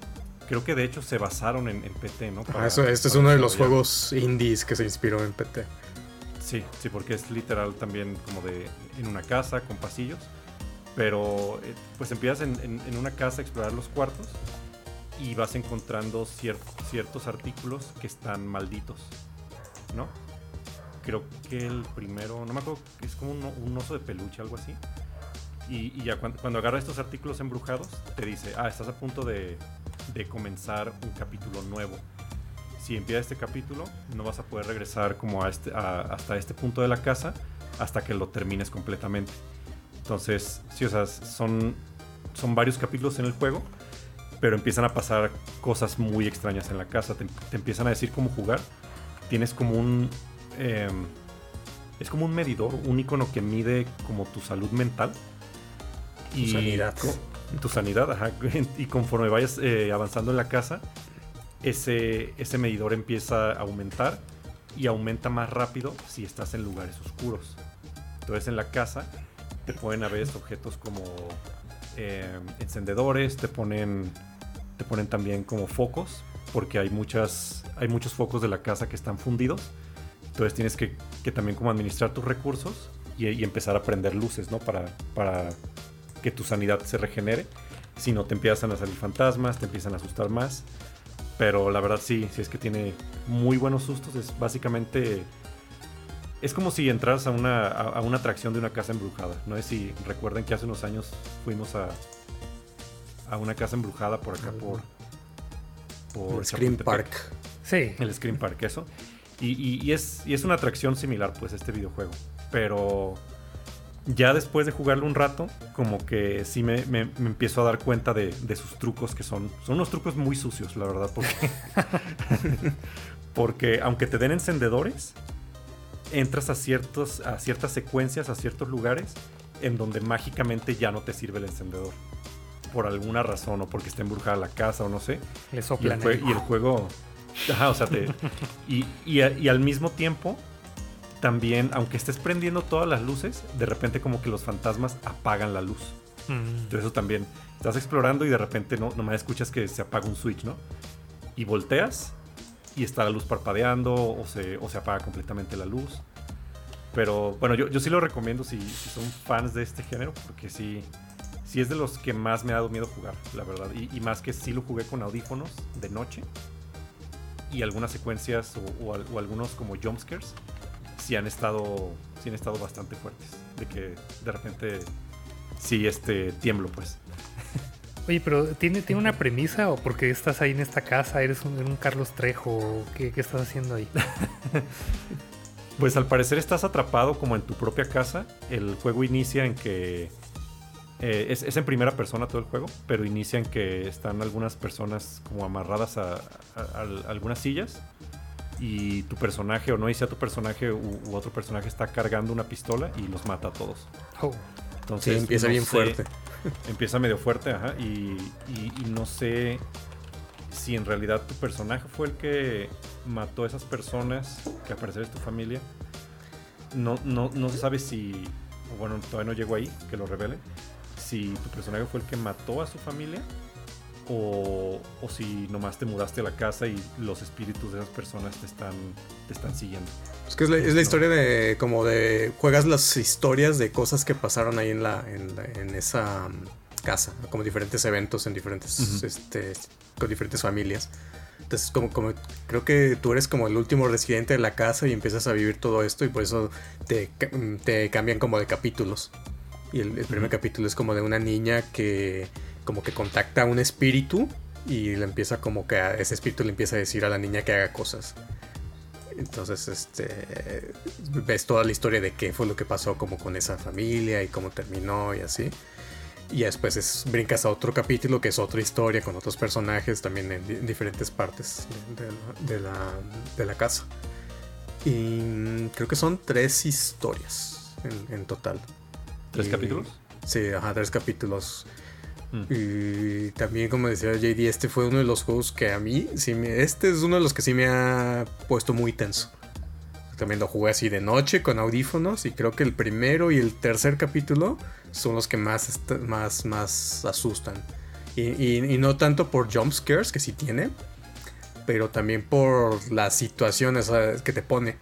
Creo que de hecho se basaron en, PT, ¿no? eso, este es uno de los juegos indies que se inspiró en PT. Sí, sí, porque es literal también como de en una casa con pasillos. Pero eh, pues empiezas en, una casa a explorar los cuartos y vas encontrando ciertos artículos que están malditos, ¿no? Creo que el primero, no me acuerdo, es como un oso de peluche, algo así. Y, ya cuando, cuando agarra estos artículos embrujados, te dice, ah, estás a punto de, comenzar un capítulo nuevo. Si empieza este capítulo, no vas a poder regresar como a este, hasta este punto de la casa hasta que lo termines completamente. Entonces, sí, o son, son varios capítulos en el juego, pero empiezan a pasar cosas muy extrañas en la casa. Te, empiezan a decir cómo jugar. Tienes como un... Em, es como un medidor, un icono que mide como tu salud mental tu sanidad. Tu sanidad, ajá. Y conforme vayas eh, avanzando en la casa, ese, ese medidor empieza a aumentar y aumenta más rápido si estás en lugares oscuros. Entonces en la casa te pueden haber objetos como eh, encendedores, te ponen, te ponen también como focos, porque hay, muchas, hay muchos focos de la casa que están fundidos. Entonces tienes que, que también como administrar tus recursos y, y, empezar a prender luces, ¿no? Para, para que tu sanidad se regenere. Si no, te empiezan a salir fantasmas, te empiezan a asustar más. Pero la verdad sí, sí es que tiene muy buenos sustos. Es básicamente... Es como si entras a una, a, una atracción de una casa embrujada. No sé si recuerden que hace unos años fuimos a, a una casa embrujada por acá, por... por el Scream Park. Sí. El Scream Park, eso. Y, y, es, y es una atracción similar, pues, este videojuego. Pero ya después de jugarlo un rato, como que sí me, empiezo a dar cuenta de, sus trucos que son. Son unos trucos muy sucios, la verdad. Porque, porque aunque te den encendedores, entras a, ciertos, a ciertas secuencias, a ciertos lugares, en donde mágicamente ya no te sirve el encendedor. por alguna razón o porque está embrujada la casa o no sé. Le Y el, soplan. jue- ahí. y el juego. Ajá, o sea, te. Y, y, a- y al mismo tiempo, también, aunque estés prendiendo todas las luces, de repente, como que los fantasmas apagan la luz. Mm. Entonces, eso también. Estás explorando y de repente no, nomás escuchas que se apaga un switch, ¿no? Y volteas y está la luz parpadeando o se, o se apaga completamente la luz. Pero bueno, yo, yo sí lo recomiendo si, si son fans de este género, porque sí, sí es de los que más me ha dado miedo jugar, la verdad. Y, y más que sí lo jugué con audífonos de noche. Y algunas secuencias o, o algunos como jumpscares sí han estado sí han estado bastante fuertes. De que de repente sí este tiemblo pues. Oye, pero ¿tiene, ¿tiene una premisa o porque estás ahí en esta casa? ¿Eres un, un Carlos Trejo? ¿Qué, qué estás haciendo ahí? Pues al parecer estás atrapado como en tu propia casa. El juego inicia en que... eh, es, es en primera persona todo el juego, pero inicia en que están algunas personas como amarradas a, a- a- a algunas sillas y tu personaje, o no dice a tu personaje, u, u otro personaje está cargando una pistola y los mata a todos. Oh, Entonces, Sí, empieza no bien sé- fuerte. Empieza medio fuerte, ajá. Y, y- y no sé si en realidad tu personaje fue el que mató a esas personas que al parecer es tu familia. No, no, no se sabe si. o Bueno, todavía no llegó ahí, que lo revele. Si tu personaje fue el que mató a su familia. O, o si nomás te mudaste a la casa y los espíritus de esas personas te están, te están siguiendo. Es que es la, es la No. historia de como de juegas las historias de cosas que pasaron ahí en la en, la- en esa mm, casa, como diferentes eventos en diferentes este con diferentes familias. Entonces como como creo que tú eres como el último residente de la casa y empiezas a vivir todo esto y por eso te, mm, te cambian como de capítulos. Y el, el primer capítulo es como de una niña que como que contacta a un espíritu y le empieza como que a ese espíritu le empieza a decir a la niña que haga cosas. Entonces, este, ves toda la historia de qué fue lo que pasó como con esa familia y cómo terminó y así. Y después es, brincas a otro capítulo que es otra historia con otros personajes también en, di- en diferentes partes de, de la, de la- de la casa. Y creo que son tres historias en, en total. ¿Tres Y- capítulos? Sí, ajá, tres capítulos. Mm. Y también, como decía JD, este fue uno de los juegos que a mí, sí me, este es uno de los que sí me ha puesto muy tenso. También lo jugué así de noche con audífonos y creo que el primero y el tercer capítulo son los que más, más, más asustan. Y, no tanto por jump scares, que sí tiene, pero también por las situaciones que te pone.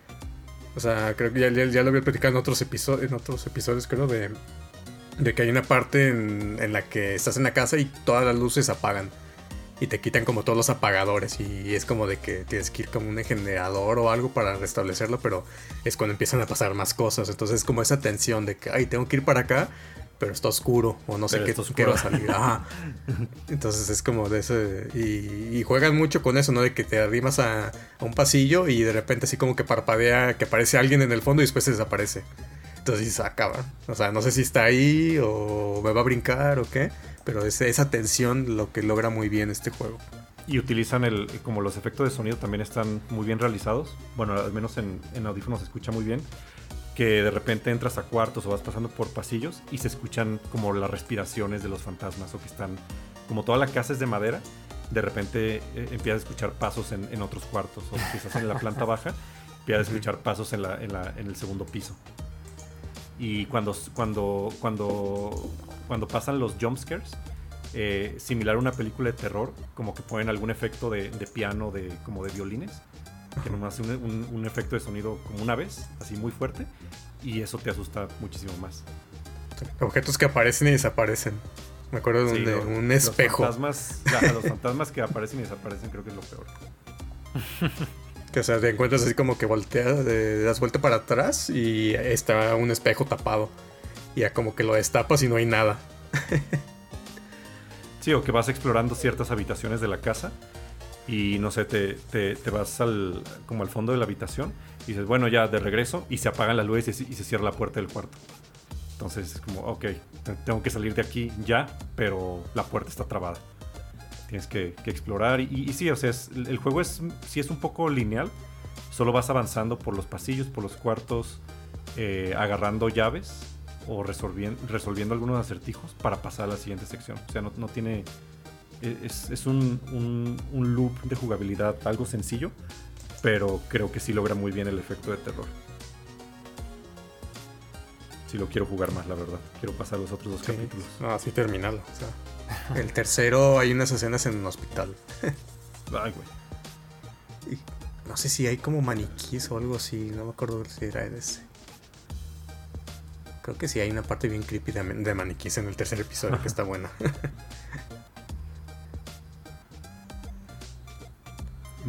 O sea, creo que ya, ya- ya lo había platicado en otros, episodios en otros episodios, creo, de, de que hay una parte en, en la que estás en la casa y todas las luces apagan. Y te quitan como todos los apagadores. Y es como de que tienes que ir como un generador o algo para restablecerlo. Pero es cuando empiezan a pasar más cosas. Entonces es como esa tensión de que, ay, tengo que ir para acá. Pero está oscuro. O no sé qué, va a salir. Ajá. Entonces es como de ese. Y, y juegan mucho con eso, ¿no? De que te arrimas a, a un pasillo y de repente así como que parpadea, que aparece alguien en el fondo y después se desaparece. Entonces se acaba. O sea, no sé si está ahí o me va a brincar o qué. Pero es esa tensión lo que logra muy bien este juego. Y utilizan el, como los efectos de sonido también están muy bien realizados. Bueno, al menos en, en audífonos se escucha muy bien. Que de repente entras a cuartos o vas pasando por pasillos y se escuchan como las respiraciones de los fantasmas o que están, como toda la casa es de madera, de repente eh, empiezas a escuchar pasos en, en otros cuartos o estás en la planta baja, empiezas a escuchar pasos en, la, en, la- en el segundo piso. Y cuando, cuando, cuando, cuando pasan los jumpscares, eh, similar a una película de terror, como que ponen algún efecto de, de piano, de, como de violines, que nomás hace un, un- un efecto de sonido como una vez, así muy fuerte, y eso te asusta muchísimo más. Objetos que aparecen y desaparecen. Me acuerdo Sí, de un los espejo. fantasmas, los fantasmas que aparecen y desaparecen creo que es lo peor. Que o sea, te encuentras así como que volteas, eh, das vuelta para atrás y está un espejo tapado. Y ya como que lo destapas y no hay nada. Sí, o que vas explorando ciertas habitaciones de la casa y no sé, te, te- vas al, como al fondo de la habitación y dices, bueno, ya de regreso y se apagan las luces y, se- y se cierra la puerta del cuarto. Entonces es como, ok, te- tengo que salir de aquí ya, pero la puerta está trabada. Tienes que, que explorar y, y sí, o sea, es- el juego es, sí es un poco lineal. Solo vas avanzando por los pasillos, por los cuartos, eh, agarrando llaves o resolviendo, algunos acertijos para pasar a la siguiente sección. O sea, no, tiene... E, es, un, un, loop de jugabilidad algo sencillo, pero creo que sí logra muy bien el efecto de terror. Si lo quiero jugar más, la verdad. Quiero pasar los otros dos capítulos. No, así terminarlo. O sea, el tercero hay unas escenas en un hospital. Ay, güey. no sé si hay como maniquís o algo así. No me acuerdo si era ese. Creo que sí hay una parte bien creepy de, de maniquís en el tercer episodio que está buena.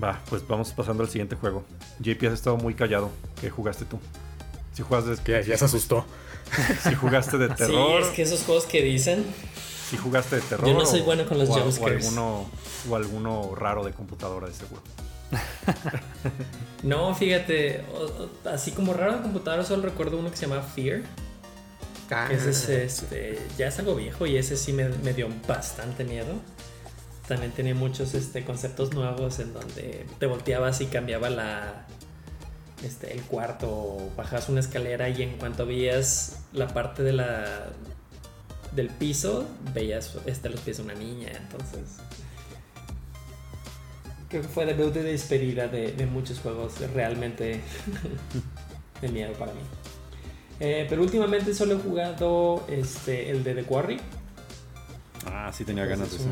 Va, pues vamos pasando al siguiente juego. JP has estado muy callado. ¿Qué jugaste tú? Si jugaste de... ya, se asustó. si jugaste de terror. Sí, es que esos juegos que dicen. Si jugaste de terror. Yo no soy bueno con los jumpscares. O, alguno, o alguno raro de computadora de seguro. no, fíjate, así como raro de computadora, solo recuerdo uno que se llama Fear. Ah, ese es, este, ya es algo viejo y ese sí me, me dio bastante miedo también tenía muchos este, conceptos nuevos en donde te volteabas y cambiaba la, este, el cuarto, bajabas una escalera y en cuanto veías la parte de la del piso, veías este, los pies de una niña, entonces creo que fue de de despedida de, de muchos juegos realmente de miedo para mí. Eh, pero últimamente solo he jugado este, el de The Quarry. Ah, sí tenía ganas de eso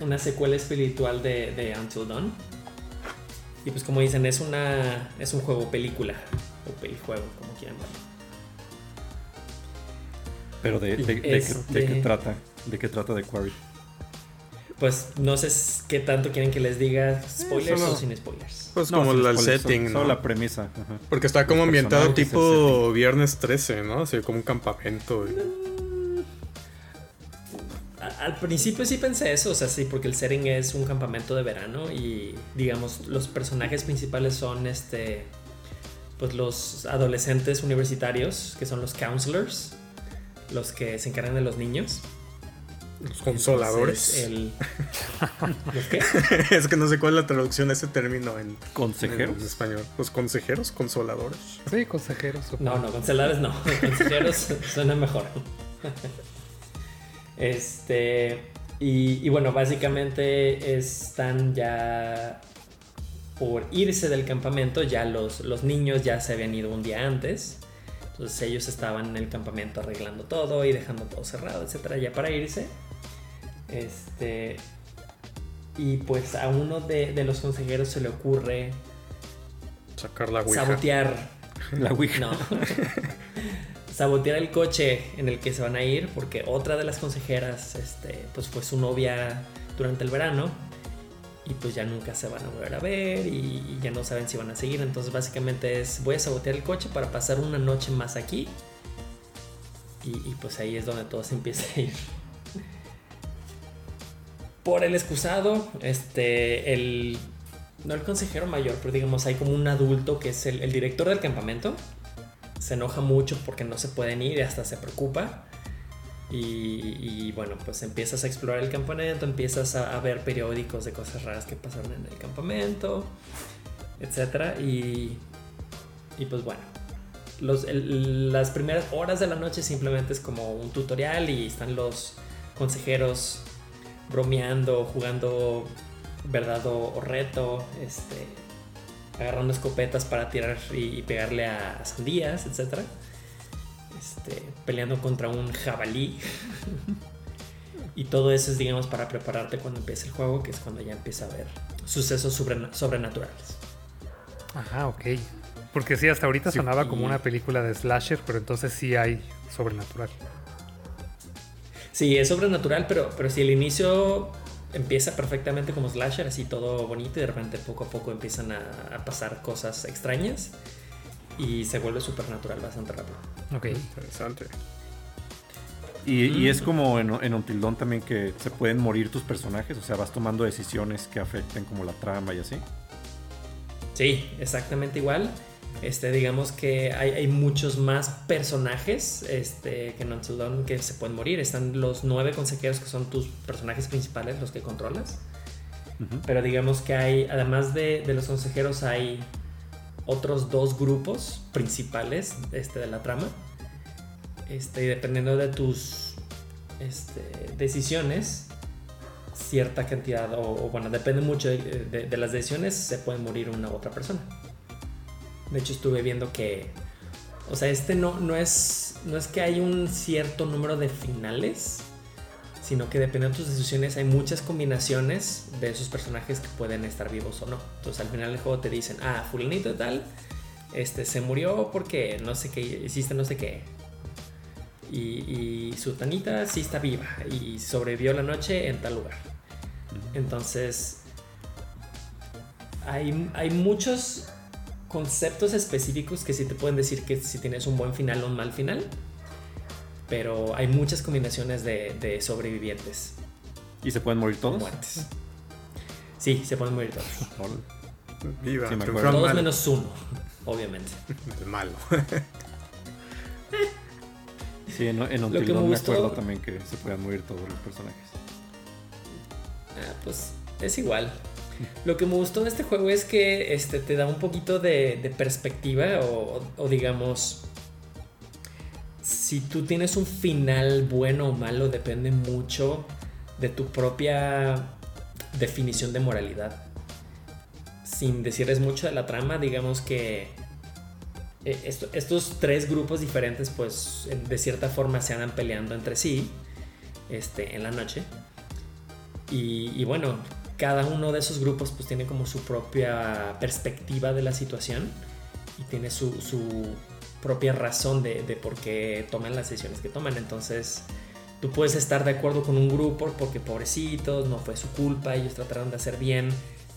una secuela espiritual de, de Until Dawn. Y pues como dicen, es una es un juego película o pelijuego, como quieran verlo. Pero de, de, qué trata? ¿De qué trata de Quarry? Pues no sé qué tanto quieren que les diga spoilers o sin spoilers. Pues como el setting, ¿no? la premisa. Porque está como ambientado tipo Viernes 13, ¿no? Así como un campamento. al principio sí pensé eso, o sea, sí, porque el setting es un campamento de verano y digamos los personajes principales son este pues los adolescentes universitarios, que son los counselors, los que se encargan de los niños. Los consoladores. el... ¿Los qué? es que no sé cuál es la traducción de ese término en, ¿Consejeros? en español. ¿Los consejeros? ¿Consoladores? Sí, consejeros. No, no, consoladores no. Consejeros suena mejor. Este, y, bueno, básicamente están ya por irse del campamento, ya los, los niños ya se habían ido un día antes. Entonces ellos estaban en el campamento arreglando todo y dejando todo cerrado, etcétera, ya para irse. Este. Y pues a uno de, los consejeros se le ocurre. Sacar la Ouija. Sabotear. La Ouija. No. sabotear el coche en el que se van a ir porque otra de las consejeras este, pues fue su novia durante el verano y pues ya nunca se van a volver a ver y, ya no saben si van a seguir. Entonces básicamente es voy a sabotear el coche para pasar una noche más aquí y, pues ahí es donde todo se empieza a ir. Por el excusado este el no el consejero mayor pero digamos hay como un adulto que es el director del campamento. Se enoja mucho porque no se pueden ir y hasta se preocupa. Y, bueno, pues empiezas a explorar el campamento, empiezas a, ver periódicos de cosas raras que pasaron en el campamento, etc. Y, y pues bueno, las primeras horas de la noche simplemente es como un tutorial y están los consejeros bromeando, jugando verdad o, reto, este, agarrando escopetas para tirar y, pegarle a, sandías, etc. Este, peleando contra un jabalí. y todo eso es, digamos, para prepararte cuando empiece el juego, que es cuando ya empieza a haber sucesos sobrenaturales. Ajá, ok. Porque sí, hasta ahorita sonaba como una película de slasher, pero entonces sí hay sobrenatural. Sí, es sobrenatural, pero, pero si el inicio empieza perfectamente como slasher, así todo bonito, y de repente poco a poco empiezan a, pasar cosas extrañas y se vuelve supernatural bastante rápido. Ok. Interesante. Y, es como en, en Until también que se pueden morir tus personajes, o sea, vas tomando decisiones que afecten como la trama y así. Sí, exactamente igual. Este, digamos que hay, muchos más personajes este, que en Until Dawn que se pueden morir. Están los nueve consejeros que son tus personajes principales, los que controlas. Pero digamos que hay, además de, los consejeros, hay otros dos grupos principales este, de la trama. Este, y dependiendo de tus este, decisiones, cierta cantidad, o, o bueno, depende mucho de, las decisiones, se puede morir una u otra persona. De hecho, estuve viendo que, o sea, este no, no, es, no es que hay un cierto número de finales, sino que dependiendo de tus decisiones hay muchas combinaciones de esos personajes que pueden estar vivos o no. Entonces al final del juego te dicen, ah, fulanito de tal, este, se murió porque no sé qué, hiciste no sé qué. Y, y su tanita sí está viva y sobrevivió la noche en tal lugar. Entonces, hay, hay muchos conceptos específicos que sí te pueden decir que si tienes un buen final o un mal final. Pero hay muchas combinaciones de, de sobrevivientes ¿Y se pueden morir todos? muertes. Sí, se pueden morir todos. Viva, Sí, me Todos mal, menos uno, obviamente. el malo. Sí, en, en Lo Until que me me gustó- acuerdo también que se podían morir todos los personajes. Ah, pues es igual. Lo que me gustó de este juego es que este, te da un poquito de, de perspectiva o, o digamos, si tú tienes un final bueno o malo depende mucho de tu propia definición de moralidad. Sin decirles mucho de la trama, digamos que eh, esto- estos tres grupos diferentes pues de cierta forma se andan peleando entre sí este, en la noche. Y, y bueno, cada uno de esos grupos pues tiene como su propia perspectiva de la situación y tiene su, su propia razón de, por qué toman las decisiones que toman. Entonces, tú puedes estar de acuerdo con un grupo porque pobrecitos, no fue su culpa, ellos trataron de hacer bien,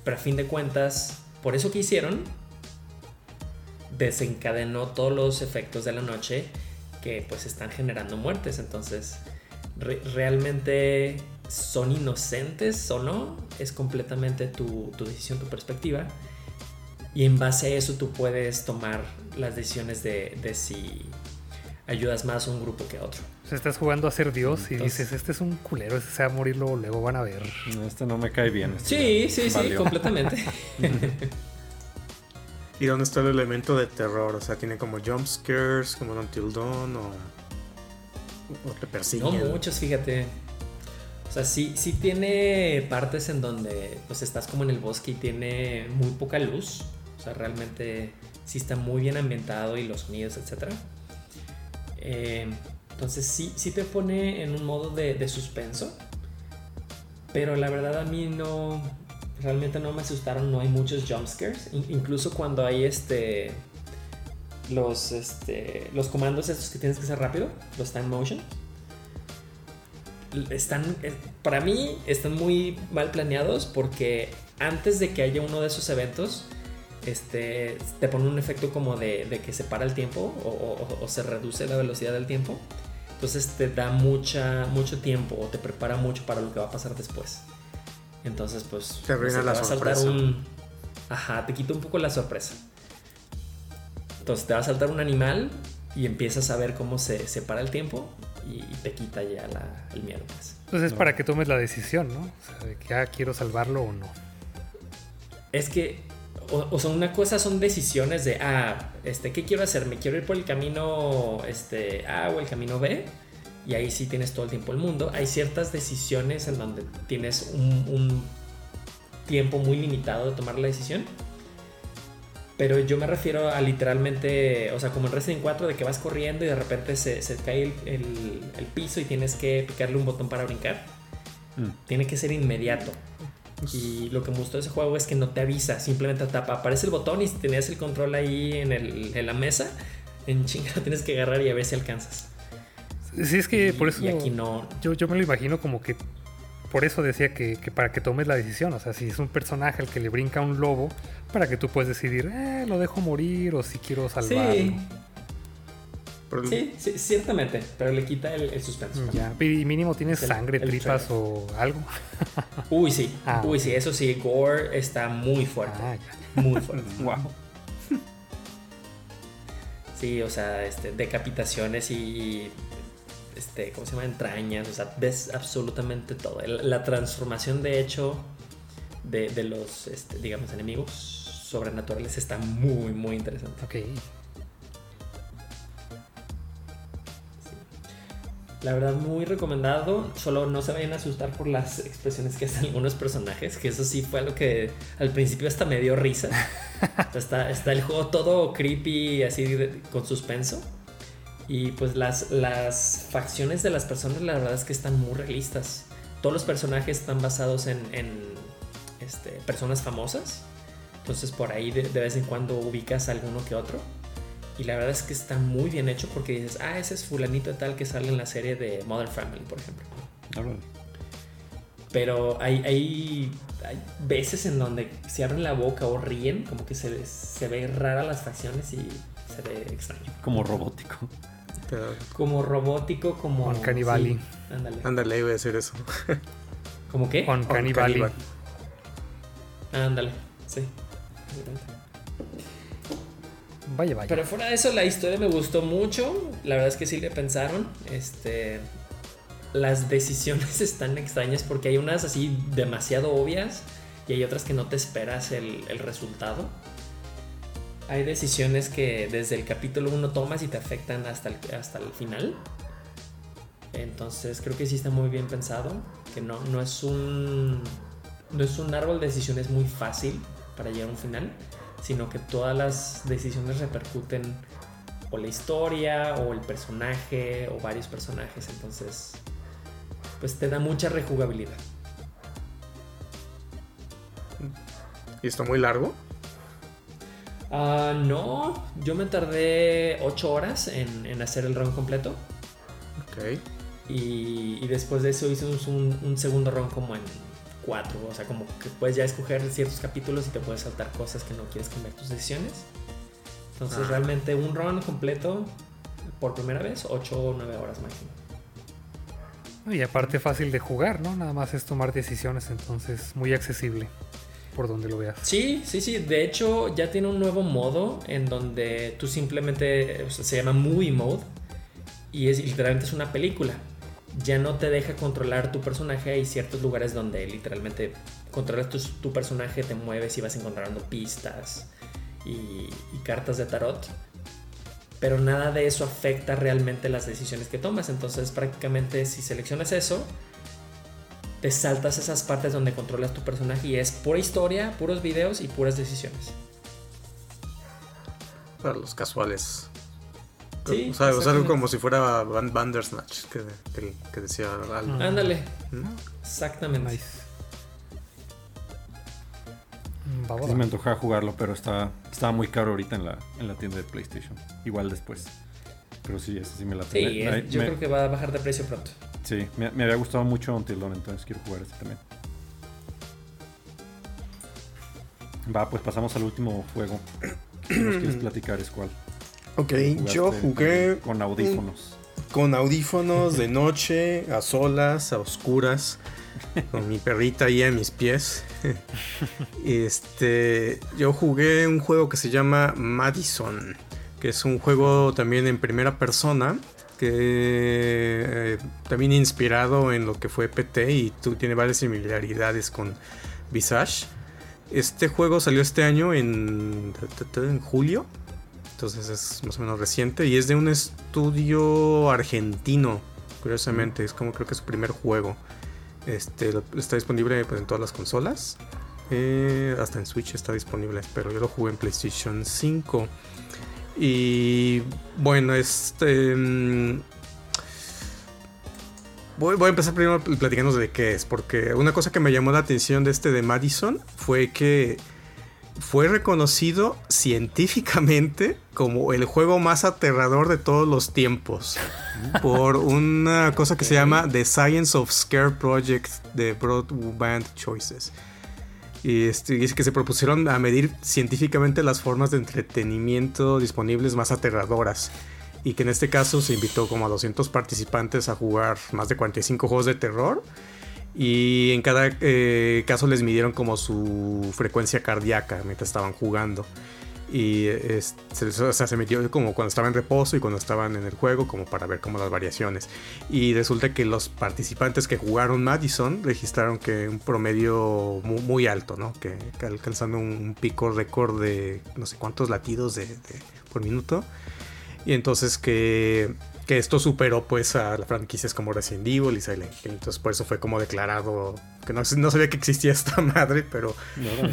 pero a fin de cuentas, por eso que hicieron, desencadenó todos los efectos de la noche que pues están generando muertes. Entonces, re- realmente son inocentes o no, es completamente tu decisión, tu perspectiva. Y en base a eso tú puedes tomar las decisiones de, de si ayudas más a un grupo que a otro. O sea, estás jugando a ser Dios y dices, este es un culero, ese se va a morir luego, luego van a ver. Este no me cae bien. este Sí, sí, sí, completamente. ¿Y dónde está el elemento de terror? O sea, tiene como jump scares, como Until Dawn, o, o te No persiguen. muchos, fíjate. O sea, sí, sí tiene partes en donde pues estás como en el bosque y tiene muy poca luz. O sea, realmente sí está muy bien ambientado y los sonidos, etc. entonces sí, sí te pone en un modo de, suspenso. Pero la verdad a mí no... Realmente no me asustaron, no hay muchos jumpscares. In- incluso cuando hay este... Los, este, los comandos estos que tienes que hacer rápido, los time motion, están, eh, para mí, están muy mal planeados porque antes de que haya uno de esos eventos, este, te pone un efecto como de, de que se para el tiempo o, o- o se reduce la velocidad del tiempo. Entonces te da mucha, mucho tiempo o te prepara mucho para lo que va a pasar después. Entonces, pues. Te arruina no la va a saltar sorpresa. un. Ajá, te quita un poco la sorpresa. Entonces te va a saltar un animal y empiezas a ver cómo se separa el tiempo y, y te quita ya la- el miedo, pues. Entonces es No. para que tomes la decisión, ¿no? O sea, de que ah, quiero salvarlo o no. Es que, o, o sea, una cosa son decisiones de, ah, este, ¿qué quiero hacer? ¿Me quiero ir por el camino este, A o el camino B? Y ahí sí tienes todo el tiempo el mundo. Hay ciertas decisiones en donde tienes un, un tiempo muy limitado de tomar la decisión. Pero yo me refiero a literalmente, o sea, como en Resident 4, de que vas corriendo y de repente se, se cae el, el- el piso y tienes que picarle un botón para brincar. Mm. Tiene que ser inmediato. Y lo que me gustó de ese juego es que no te avisa, simplemente tapa, aparece el botón y si tenías el control ahí en, el- en la mesa, en chinga tienes que agarrar y a ver si alcanzas. Sí, es que Y- por eso Y aquí no. yo, yo me lo imagino como que por eso decía que, que para que tomes la decisión, o sea, si es un personaje al que le brinca un lobo, para que tú puedes decidir, eh, lo dejo morir o si quiero salvarlo. Sí, Pero- sí, sí, ciertamente, pero le quita el, el suspenso. Ya, y mínimo tienes El- sangre, el tripas trailer. o algo. Uy, sí, Ah, uy, sí, eso sí, Gore está muy fuerte, Ah, ya. muy fuerte. Wow. Sí, o sea, este, decapitaciones y este, ¿cómo se llama? entrañas, o sea, ves absolutamente todo. La transformación de hecho de, de los, este, digamos, enemigos sobrenaturales está muy, muy interesante. Ok. La verdad, muy recomendado. Solo no se vayan a asustar por las expresiones que hacen algunos personajes, que eso sí fue lo que al principio hasta me dio risa. está, está el juego todo creepy, así con suspenso. Y pues las, las facciones de las personas, la verdad es que están muy realistas. Todos los personajes están basados en, este, personas famosas. Entonces por ahí de, de vez en cuando ubicas a alguno que otro. Y la verdad es que está muy bien hecho porque dices, ah, ese es fulanito tal que sale en la serie de Modern Family, por ejemplo. Pero hay, hay, hay, veces en donde se abren la boca o ríen, como que se, se ve rara las facciones y se ve extraño. Como robótico. Como robótico, como... Juan Canibali. ándale. Ándale, voy a decir eso. ¿Cómo qué? Juan Canibali. Ándale, sí. Vaya, vaya. Pero fuera de eso, la historia me gustó mucho. La verdad es que sí le pensaron. Este. Las decisiones están extrañas porque hay unas así demasiado obvias y hay otras que no te esperas el, resultado. Hay decisiones que desde el capítulo 1 tomas y te afectan hasta el, hasta el final. Entonces creo que sí está muy bien pensado. Que no, no es un. No es un árbol de decisiones muy fácil para llegar a un final sino que todas las decisiones repercuten o la historia o el personaje o varios personajes, entonces pues te da mucha rejugabilidad. ¿Y está muy largo? Ah, no, yo me tardé 8 horas en, hacer el run completo. Ok. Y, después de eso hice un, un segundo run como en cuatro. O sea, como que puedes ya escoger ciertos capítulos y te puedes saltar cosas que no quieres cambiar tus decisiones. Entonces, ah. realmente un run completo por primera vez, 8 o 9 horas máximo. Y aparte fácil de jugar, ¿no? Nada más es tomar decisiones, entonces muy accesible por donde lo veas. Sí, sí, sí. De hecho, ya tiene un nuevo modo en donde tú simplemente, se llama Movie Mode y es literalmente es una película ya no te deja controlar tu personaje. Hay ciertos lugares donde literalmente controlas tu, personaje, te mueves y vas encontrando pistas y, cartas de tarot. Pero nada de eso afecta realmente las decisiones que tomas. Entonces prácticamente si seleccionas eso, te saltas esas partes donde controlas tu personaje y es pura historia, puros videos y puras decisiones. Para los casuales. Sí, o sea, algo como si fuera Bandersnatch, que, que, decía algo. Ándale. Exactamente. me antojaba jugarlo, pero está, estaba muy caro ahorita en la, en la tienda de PlayStation. Igual después. Pero sí, ese sí me la tengo. Sí, yo creo que va a bajar de precio pronto. Sí, me, me había gustado mucho Until Dawn, entonces quiero jugar este también. Va, pues pasamos al último juego. ¿Qué nos quieres platicar, es cuál? Ok, yo jugué. Con audífonos. Con audífonos de noche, a solas, a oscuras, con mi perrita ahí a mis pies. Este, yo jugué un juego que se llama Madison, que es un juego también en primera persona, que eh, también inspirado en lo que fue PT y tú, tiene varias similaridades con Visage. Este juego salió este año en, en julio, entonces es más o menos reciente y es de un estudio argentino, curiosamente, es como creo que es su primer juego. Este está disponible pues, en todas las consolas. Eh, hasta en Switch está disponible, pero yo lo jugué en PlayStation 5. Y bueno, este. Mm, voy, voy, a empezar primero platicando de qué es, porque una cosa que me llamó la atención de este de Madison fue que fue reconocido científicamente como el juego más aterrador de todos los tiempos por una cosa que se llama The Science of Scare Project de Broadband Choices. Y este, dice que se propusieron a medir científicamente las formas de entretenimiento disponibles más aterradoras. Y que en este caso se invitó como a 200 participantes a jugar más de 45 juegos de terror y en cada eh, caso les midieron como su frecuencia cardíaca mientras estaban jugando. Y se, o sea, se metió como cuando estaba en reposo y cuando estaban en el juego, como para ver como las variaciones. Y resulta que los participantes que jugaron Madison registraron que un promedio muy, alto, ¿no? Que, alcanzando un, pico récord de no sé cuántos latidos de, por minuto. Y entonces que que esto superó pues a las franquicias como Resident Evil y Silent Hill. Entonces por eso fue como declarado que no, no sabía que existía esta madre, pero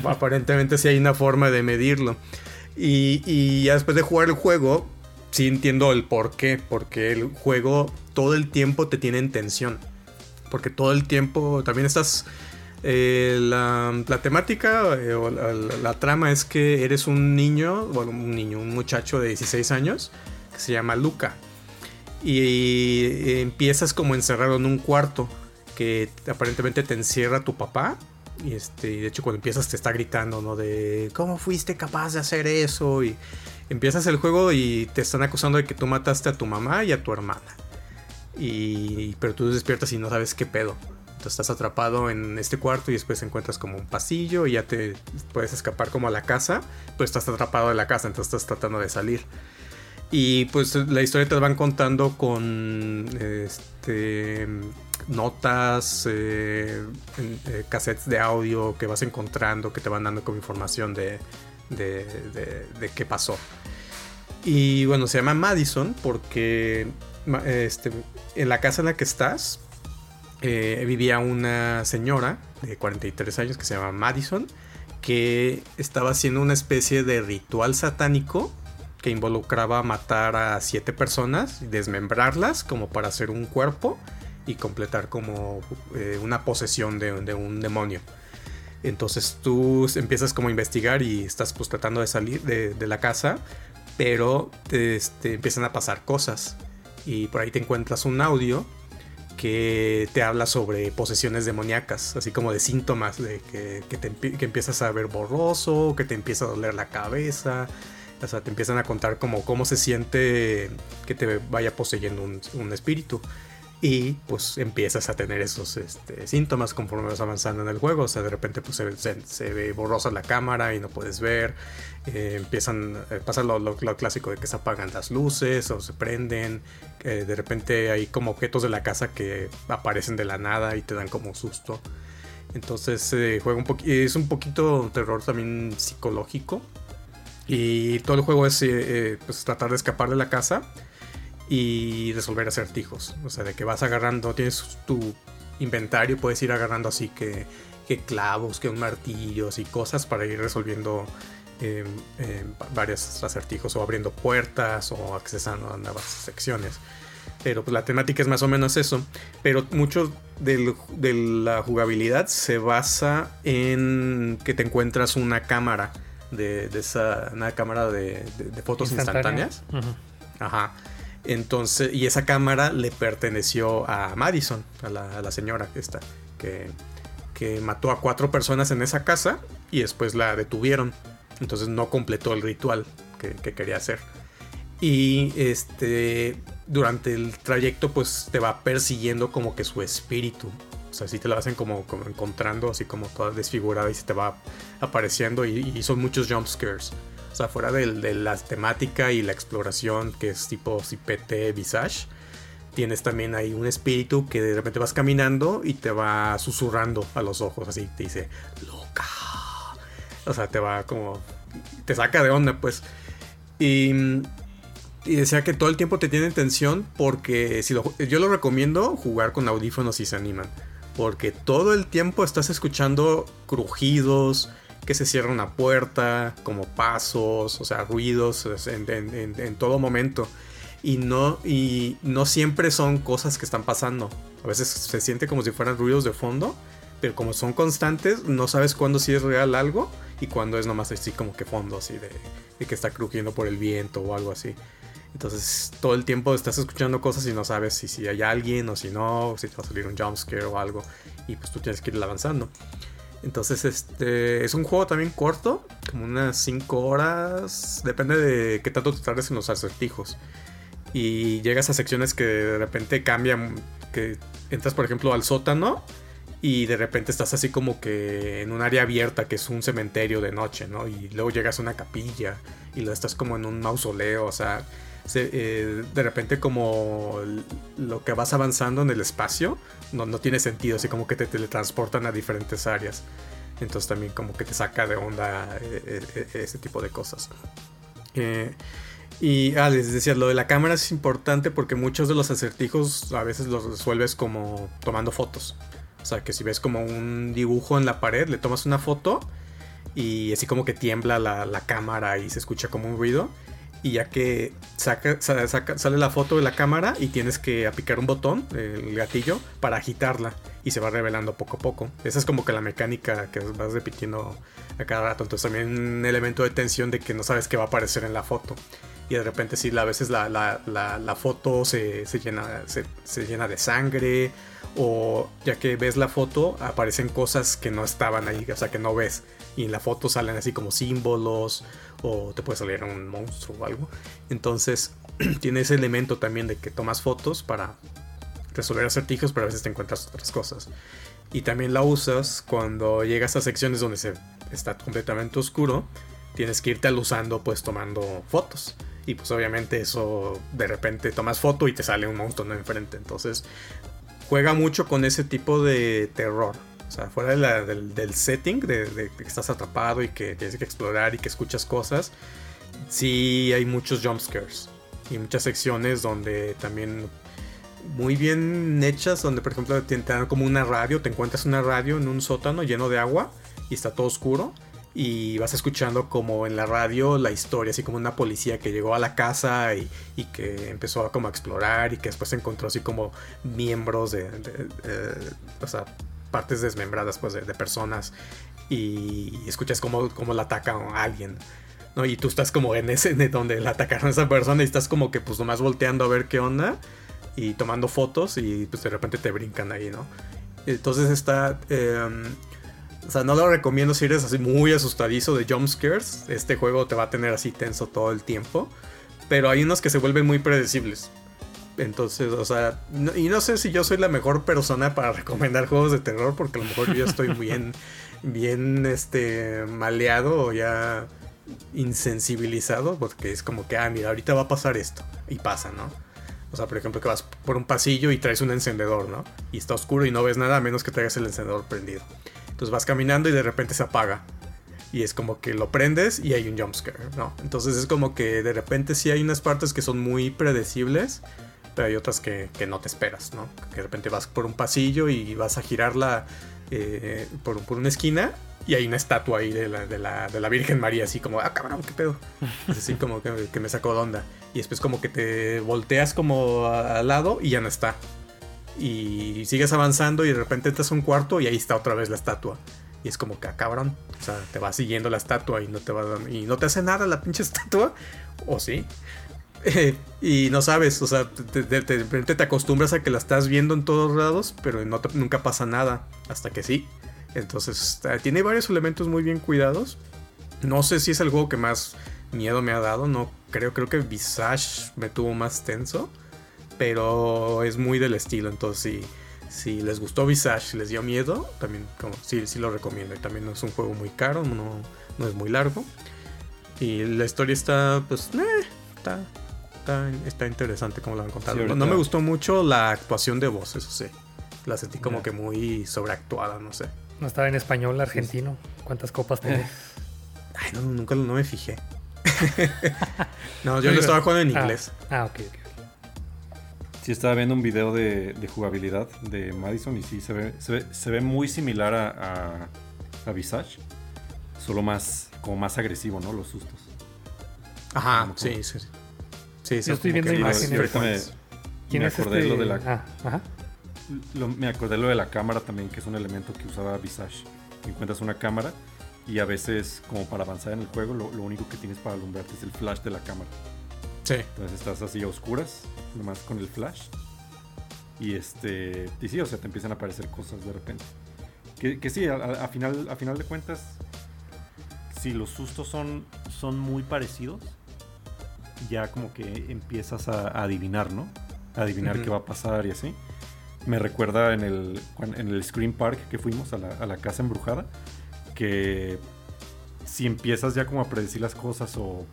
aparentemente sí hay una forma de medirlo. Y, y ya después de jugar el juego, sí entiendo el por qué. Porque el juego todo el tiempo te tiene en tensión. Porque todo el tiempo también estás... Eh, la, temática eh, o la, trama es que eres un niño, bueno, un niño, un muchacho de 16 años que se llama Luca y empiezas como encerrado en un cuarto que aparentemente te encierra tu papá. Y este, de hecho cuando empiezas te está gritando, ¿no? De cómo fuiste capaz de hacer eso. Y empiezas el juego y te están acusando de que tú mataste a tu mamá y a tu hermana. Y, pero tú despiertas y no sabes qué pedo. Entonces estás atrapado en este cuarto y después encuentras como un pasillo y ya te puedes escapar como a la casa. Pues estás atrapado en la casa, entonces estás tratando de salir. Y pues la historia te van contando con este, notas, eh, eh, cassettes de audio que vas encontrando, que te van dando como información de, de, qué pasó. Y bueno, se llama Madison porque este, en la casa en la que estás eh, vivía una señora de 43 años que se llama Madison, que estaba haciendo una especie de ritual satánico que involucraba matar a siete personas, y desmembrarlas como para hacer un cuerpo y completar como eh, una posesión de, un demonio. Entonces tú empiezas como a investigar y estás pues tratando de salir de, la casa, pero te, este, empiezan a pasar cosas. Y por ahí te encuentras un audio que te habla sobre posesiones demoníacas, así como de síntomas de que, que empiezas a ver borroso, que te empieza a doler la cabeza, o sea, te empiezan a contar como cómo se siente que te vaya poseyendo un, espíritu. Y pues empiezas a tener esos este, síntomas conforme vas avanzando en el juego. O sea, de repente pues se, ve borrosa la cámara y no puedes ver. Eh, empiezan, eh, pasa lo, clásico de que se apagan las luces o se prenden. de repente hay como objetos de la casa que aparecen de la nada y te dan como susto. Entonces juega un es un poquito terror también psicológico. Y todo el juego es eh, eh, pues, tratar de escapar de la casa y resolver acertijos. O sea, de que vas agarrando, tienes tu inventario, puedes ir agarrando así que, clavos, que un martillos y cosas para ir resolviendo eh, varios acertijos o abriendo puertas o accesando a nuevas secciones. Pero pues la temática es más o menos eso. Pero mucho de la jugabilidad se basa en que te encuentras una cámara de, esa una cámara de, fotos instantáneas. Ajá. Entonces, y esa cámara le perteneció a Madison, a la, señora esta, que, que mató a cuatro personas en esa casa y después la detuvieron. Entonces no completó el ritual que, que, quería hacer. Y este durante el trayecto pues te va persiguiendo como que su espíritu. O sea, sí te la hacen como, como encontrando, así como toda desfigurada y se te va apareciendo y, son muchos jump scares. O sea, fuera de, la temática y la exploración que es tipo CPT Visage, tienes también ahí un espíritu que de repente vas caminando y te va susurrando a los ojos, así te dice, loca. O sea, te va como... te saca de onda, pues. Y, y decía que todo el tiempo te tiene en tensión porque si yo lo recomiendo jugar con audífonos si se animan porque todo el tiempo estás escuchando crujidos, que se cierra una puerta, como pasos, o sea, ruidos en, todo momento. Y no, y no siempre son cosas que están pasando. A veces se siente como si fueran ruidos de fondo, pero como son constantes, no sabes cuándo sí es real algo y cuándo es nomás así como que fondo, así de que está crujiendo por el viento o algo así. Entonces todo el tiempo estás escuchando cosas y no sabes si, si hay alguien o si no, si te va a salir un jumpscare o algo. Y pues tú tienes que ir avanzando. Entonces este es un juego también corto, como unas 5 horas. Depende de qué tanto te tardes en los acertijos. Y llegas a secciones que de repente cambian. Que entras por ejemplo al sótano y de repente estás así como que en un área abierta que es un cementerio de noche, ¿no? Y luego llegas a una capilla y luego estás como en un mausoleo, o sea, eh, de repente como lo que vas avanzando en el espacio no, no tiene sentido, así como que te teletransportan a diferentes áreas. Entonces también como que te saca de onda eh, eh, ese tipo de cosas. Y ah, les decía, lo de la cámara es importante porque muchos de los acertijos a veces los resuelves como tomando fotos. O sea, que si ves como un dibujo en la pared, le tomas una foto y así como que tiembla la, la cámara y se escucha como un ruido. Y ya que saca, sa- saca- sale la foto de la cámara y tienes que aplicar un botón, el gatillo, para agitarla. Y se va revelando poco a poco. Esa es como que la mecánica que vas repitiendo a cada rato. Entonces también un elemento de tensión de que no sabes qué va a aparecer en la foto. Y de repente sí, a veces la, la- la- foto se, se llena, se llena de sangre. O ya que ves la foto, aparecen cosas que no estaban ahí, o sea, que no ves. Y en la foto salen así como símbolos. O te puede salir un monstruo o algo. Entonces tiene ese elemento también de que tomas fotos para resolver acertijos, pero a veces te encuentras otras cosas. Y también la usas cuando llegas a secciones donde se está completamente oscuro. Tienes que irte al usando pues tomando fotos. Y pues obviamente eso de repente tomas foto y te sale un monstruo enfrente. Entonces juega mucho con ese tipo de terror. O sea, fuera de la- del, del setting, de, que estás atrapado y que tienes que explorar y que escuchas cosas, sí hay muchos jump scares. Y muchas secciones donde también muy bien hechas, donde por ejemplo te, dan como una radio, te encuentras una radio en un sótano lleno de agua y está todo oscuro. Y vas escuchando como en la radio la historia, así como una policía que llegó a la casa y, que empezó a como explorar y que después encontró así como miembros de- o sea, partes desmembradas pues de, personas y escuchas como, como la ataca a alguien. ¿no? Y tú estás como en ese, de donde la atacaron a esa persona y estás como que pues nomás volteando a ver qué onda y tomando fotos y pues de repente te brincan ahí, ¿no? Entonces está... em, o sea, no lo recomiendo si eres así muy asustadizo de jump scares. Este juego te va a tener así tenso todo el tiempo. Pero hay unos que se vuelven muy predecibles. Entonces, o sea, no- y no sé si yo soy la mejor persona para recomendar juegos de terror, porque a lo mejor yo ya estoy bien, bien, este, maleado o ya insensibilizado, porque es como que, ah, mira, ahorita va a pasar esto, y pasa, ¿no? O sea, por ejemplo, que vas por un pasillo y traes un encendedor, ¿no? Y está oscuro y no ves nada a menos que traigas el encendedor prendido. Entonces vas caminando y de repente se apaga. Y es como que lo prendes y hay un jumpscare, ¿no? Entonces es como que de repente sí hay unas partes que son muy predecibles, pero hay otras que, que no te esperas, ¿no? Que de repente vas por un pasillo y vas a girarla eh, por, por una esquina y hay una estatua ahí de la, de la, de la Virgen María, así como, ah, cabrón, qué pedo. Así como que, que me sacó de onda. Y después como que te volteas como al lado y ya no está. Y sigues avanzando y de repente entras a un cuarto y ahí está otra vez la estatua. Y es como que, ah, cabrón. O sea, te va siguiendo la estatua y no te va y no te hace nada la pinche estatua. ¿O sí? Y no sabes, o sea, de repente te acostumbras a que la estás viendo en todos lados, pero nunca pasa nada. Hasta que sí. Entonces, tiene varios elementos muy bien cuidados. No sé si es el juego que más miedo me ha dado. No creo, creo que Visage me tuvo más tenso. Pero es muy del estilo. Entonces, si, si les gustó Visage y les dio miedo, también como, sí, sí lo recomiendo. Y también no es un juego muy caro, no, no es muy largo. Y la historia está, pues, eh, está, está, está interesante como la han contado. Sí, no, me gustó mucho la actuación de voz, eso sí. La sentí como que muy sobreactuada, no sé. No estaba en español argentino. ¿Cuántas copas tenés? Ay, no, nunca lo- no me fijé. no, yo lo estaba jugando en Ah, inglés. Ah, ok, ok. Sí, estaba viendo un video de, de jugabilidad de Madison y sí, se ve, se ve, se ve muy similar a, a, a Visage. Solo más, como más agresivo, ¿no? Los sustos. Ajá, como- sí, sí. Sí, Yo son estoy viendo imágenes. Me, frecuentes. ¿Quién me es acordé este? lo de la, Ah, ajá. lo- me acordé lo de la cámara también, que es un elemento que usaba Visage. Encuentras una cámara y a veces, como para avanzar en el juego, lo, lo único que tienes para alumbrarte es el flash de la cámara. Sí. Entonces estás así a oscuras, nomás con el flash. Y este. Y sí, o sea, te empiezan a aparecer cosas de repente. Que, que sí, a, a- a final, a final de cuentas, si los sustos son, son muy parecidos, ya como que empiezas a, a adivinar, ¿no? A adivinar qué va a pasar y así. Me recuerda en el, en el Scream Park que fuimos a la, a la casa embrujada, que si empiezas ya como a predecir las cosas o,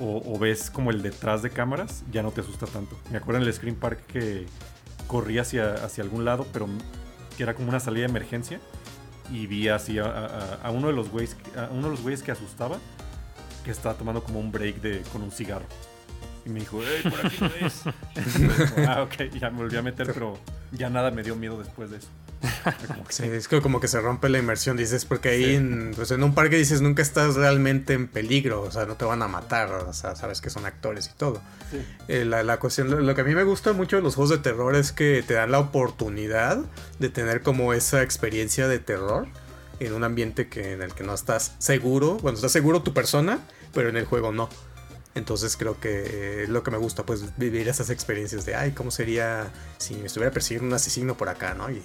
o, o ves como el detrás de cámaras, ya no te asusta tanto. Me acuerdo en el Scream Park que corrí hacia, hacia algún lado, pero que era como una salida de emergencia. Y vi así a, a- a uno de los güeyes a uno de los güeyes que asustaba, que estaba tomando como un break de, con un cigarro. Y me dijo, ¡Ey, por aquí no es! ah, ok, ya me volví a meter, pero ya nada me dio miedo después de eso. Sí, es que como que se rompe la inmersión, dices, porque ahí en, pues en un parque dices, nunca estás realmente en peligro, o sea, no te van a matar, o sea, sabes que son actores y todo. Eh, la, la, cuestión, lo, lo, que a mí me gusta mucho de los juegos de terror es que te dan la oportunidad de tener como esa experiencia de terror en un ambiente que, en el que no estás seguro, bueno, estás seguro tu persona, pero en el juego no. Entonces creo que es lo que me gusta, pues vivir esas experiencias de, ay, ¿cómo sería si me estuviera persiguiendo un asesino por acá, ¿no? Y,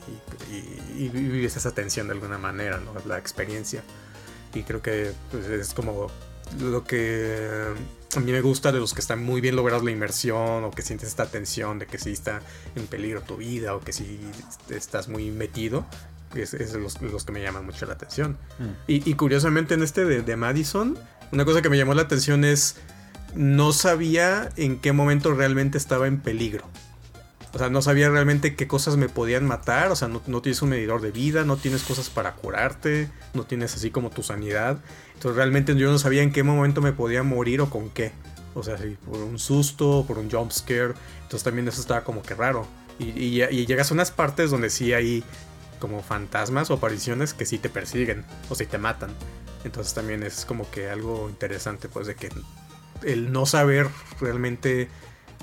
y, y, vivir esa tensión de alguna manera, ¿no? La experiencia. Y creo que pues, es como lo que a mí me gusta de los que están muy bien logrados la inmersión o que sientes esta tensión de que si está en peligro tu vida o que si estás muy metido. Es, es los, los, que me llaman mucho la atención. Mm. Y, y, curiosamente en este de, de Madison, una cosa que me llamó la atención es no sabía en qué momento realmente estaba en peligro. O sea, no sabía realmente qué cosas me podían matar. O sea, no, tienes un medidor de vida, no tienes cosas para curarte, no tienes así como tu sanidad. Entonces realmente yo no sabía en qué momento me podía morir o con qué. O sea, si por un susto, por un jump scare. Entonces también eso estaba como que raro. Y, llegas a unas partes donde sí hay como fantasmas o apariciones que sí te persiguen o sí te matan. Entonces también es como que algo interesante, pues de que el no saber realmente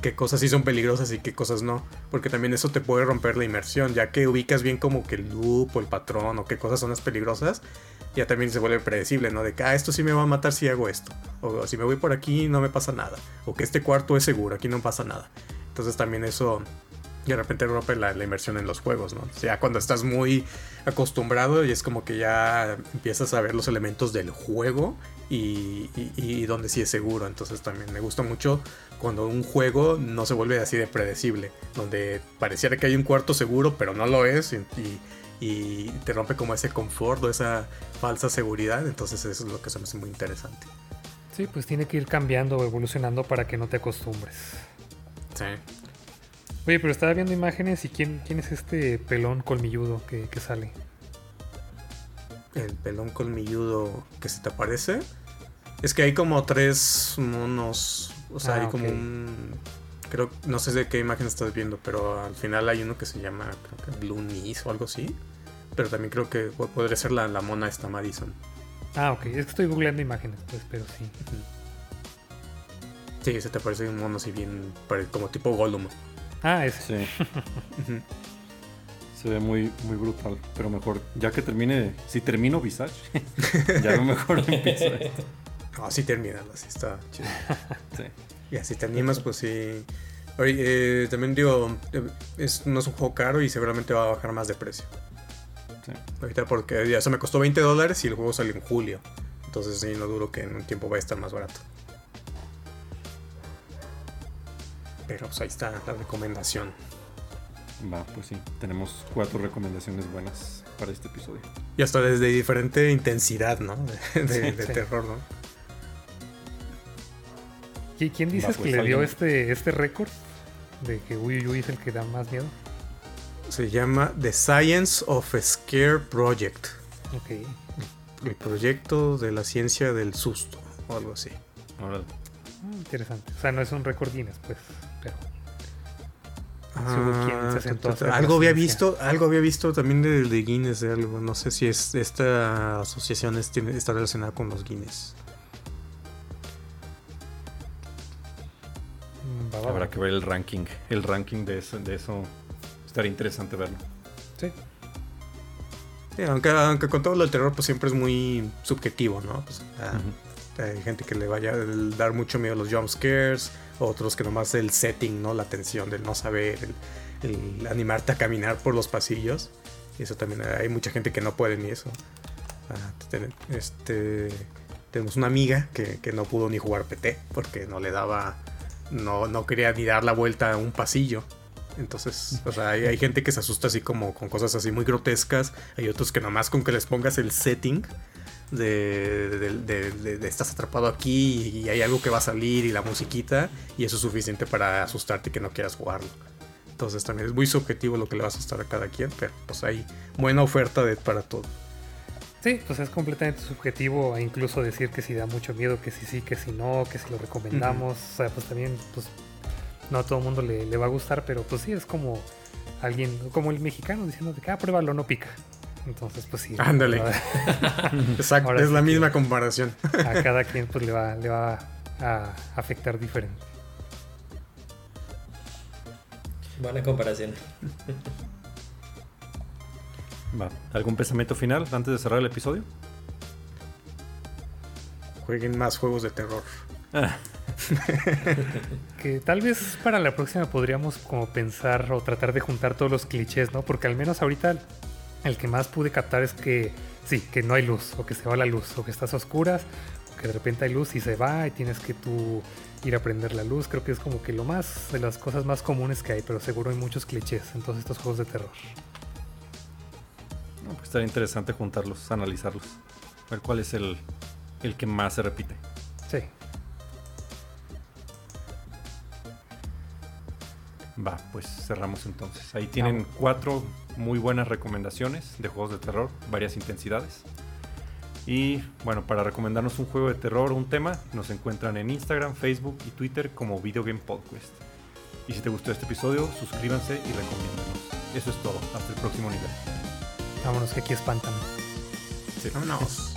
qué cosas sí son peligrosas y qué cosas no. Porque también eso te puede romper la inmersión, ya que ubicas bien como que el loop o el patrón o qué cosas son las peligrosas, ya también se vuelve predecible, ¿no? De que, ah, esto sí me va a matar si hago esto. O si me voy por aquí no me pasa nada. O que este cuarto es seguro, aquí no pasa nada. Entonces también eso de repente rompe la, la, inmersión en los juegos, ¿no? O sea, cuando estás muy acostumbrado y es como que ya empiezas a ver los elementos del juego y, y, y, donde sí es seguro. Entonces también me gusta mucho cuando un juego no se vuelve así de predecible, donde pareciera que hay un cuarto seguro, pero no lo es y, y te rompe como ese confort o esa falsa seguridad. Entonces eso es lo que se me hace muy interesante. Sí, pues tiene que ir cambiando o evolucionando para que no te acostumbres. Sí. Oye, pero estaba viendo imágenes y quién, quién es este pelón colmilludo que, que sale. El pelón colmilludo que se te aparece. Es que hay como tres monos. O sea, ah, hay como okay. un. Creo, no sé de qué imagen estás viendo, pero al final hay uno que se llama, creo que Blue Knees o algo así. Pero también creo que podría ser la, la mona esta Madison. Ah, ok. Es que estoy googleando imágenes, pues, pero sí. Sí, se te parece un mono así bien, como tipo Gollum. Ah, ese. Sí. Se ve muy, muy brutal, pero mejor, ya que termine, si termino Visage, ya lo mejor empiezo esto. No, sí terminalo, así está chido. sí. Y así te animas, pues sí. Oye, eh, también digo, es, no es un juego caro y seguramente va a bajar más de precio. Sí. Ahorita porque ya se me costó 20 dólares y el juego salió en julio. Entonces sí, no duro que en un tiempo va a estar más barato. Pero pues ahí está la recomendación. Va, pues sí, tenemos cuatro recomendaciones buenas para este episodio. Y hasta desde diferente intensidad, ¿no? De, de, sí, de sí. terror, ¿no? ¿Quién dices Va, pues, que le dio este, este récord? De que Uy Uy es el que da más miedo. Se llama The Science of Scare Project. Ok. El proyecto de la ciencia del susto, o algo así. Ahora. Mm, interesante. O sea, no es un récord Guinness, pues, Ah, algo había visto, algo había visto también de, de, Guinness de algo. No sé si es esta asociación es, tiene, está relacionada con los Guinness. Va, Habrá que ver el ranking. El ranking de eso, de eso estaría interesante verlo. Sí. sí aunque, aunque, con todo lo del terror, pues siempre es muy subjetivo, ¿no? Pues, uh -huh. Hay gente que le vaya a dar mucho miedo a los jump scares otros que nomás el setting, ¿no? La tensión del no saber, el, animarte a caminar por los pasillos. Eso también hay mucha gente que no puede ni eso. Ah, este, tenemos una amiga que, que, no pudo ni jugar PT porque no le daba, no, no quería ni dar la vuelta a un pasillo. Entonces, o sea, hay, hay, gente que se asusta así como con cosas así muy grotescas. Hay otros que nomás con que les pongas el setting de, de, de, de, estás atrapado aquí y hay algo que va a salir y la musiquita y eso es suficiente para asustarte que no quieras jugarlo. Entonces también es muy subjetivo lo que le va a asustar a cada quien, pero pues hay buena oferta para todo. Sí, pues es completamente subjetivo e incluso decir que si da mucho miedo, que si sí, que si no, que si lo recomendamos. O sea, pues también, pues no a todo el mundo le, le va a gustar, pero pues sí, es como alguien, como el mexicano diciendo que, ah, pruébalo, no pica. Entonces, pues sí. Ándale. Exacto, Ahora es sí la misma comparación. A cada quien pues le va, le va a afectar diferente. Buena comparación. Va. ¿Algún pensamiento final antes de cerrar el episodio? Jueguen más juegos de terror. Ah, Que tal vez para la próxima podríamos como pensar o tratar de juntar todos los clichés, ¿no? Porque al menos ahorita el que más pude captar es que sí, que no hay luz, o que se va la luz, o que estás a oscuras, o que de repente hay luz y se va y tienes que tú ir a prender la luz. Creo que es como que lo más de las cosas más comunes que hay, pero seguro hay muchos clichés en todos estos juegos de terror. no, pues estaría interesante juntarlos, analizarlos. Ver cuál es el, el que más se repite. Sí. Va, pues cerramos entonces. Ahí tienen cuatro muy buenas recomendaciones de juegos de terror, varias intensidades. Y bueno, para recomendarnos un juego de terror o un tema, nos encuentran en Instagram, Facebook y Twitter como Video Game Podcast. Y si te gustó este episodio, suscríbanse y recomiéndanos. Eso es todo. Hasta el próximo nivel. Vámonos que aquí espantan. Sí. Vámonos.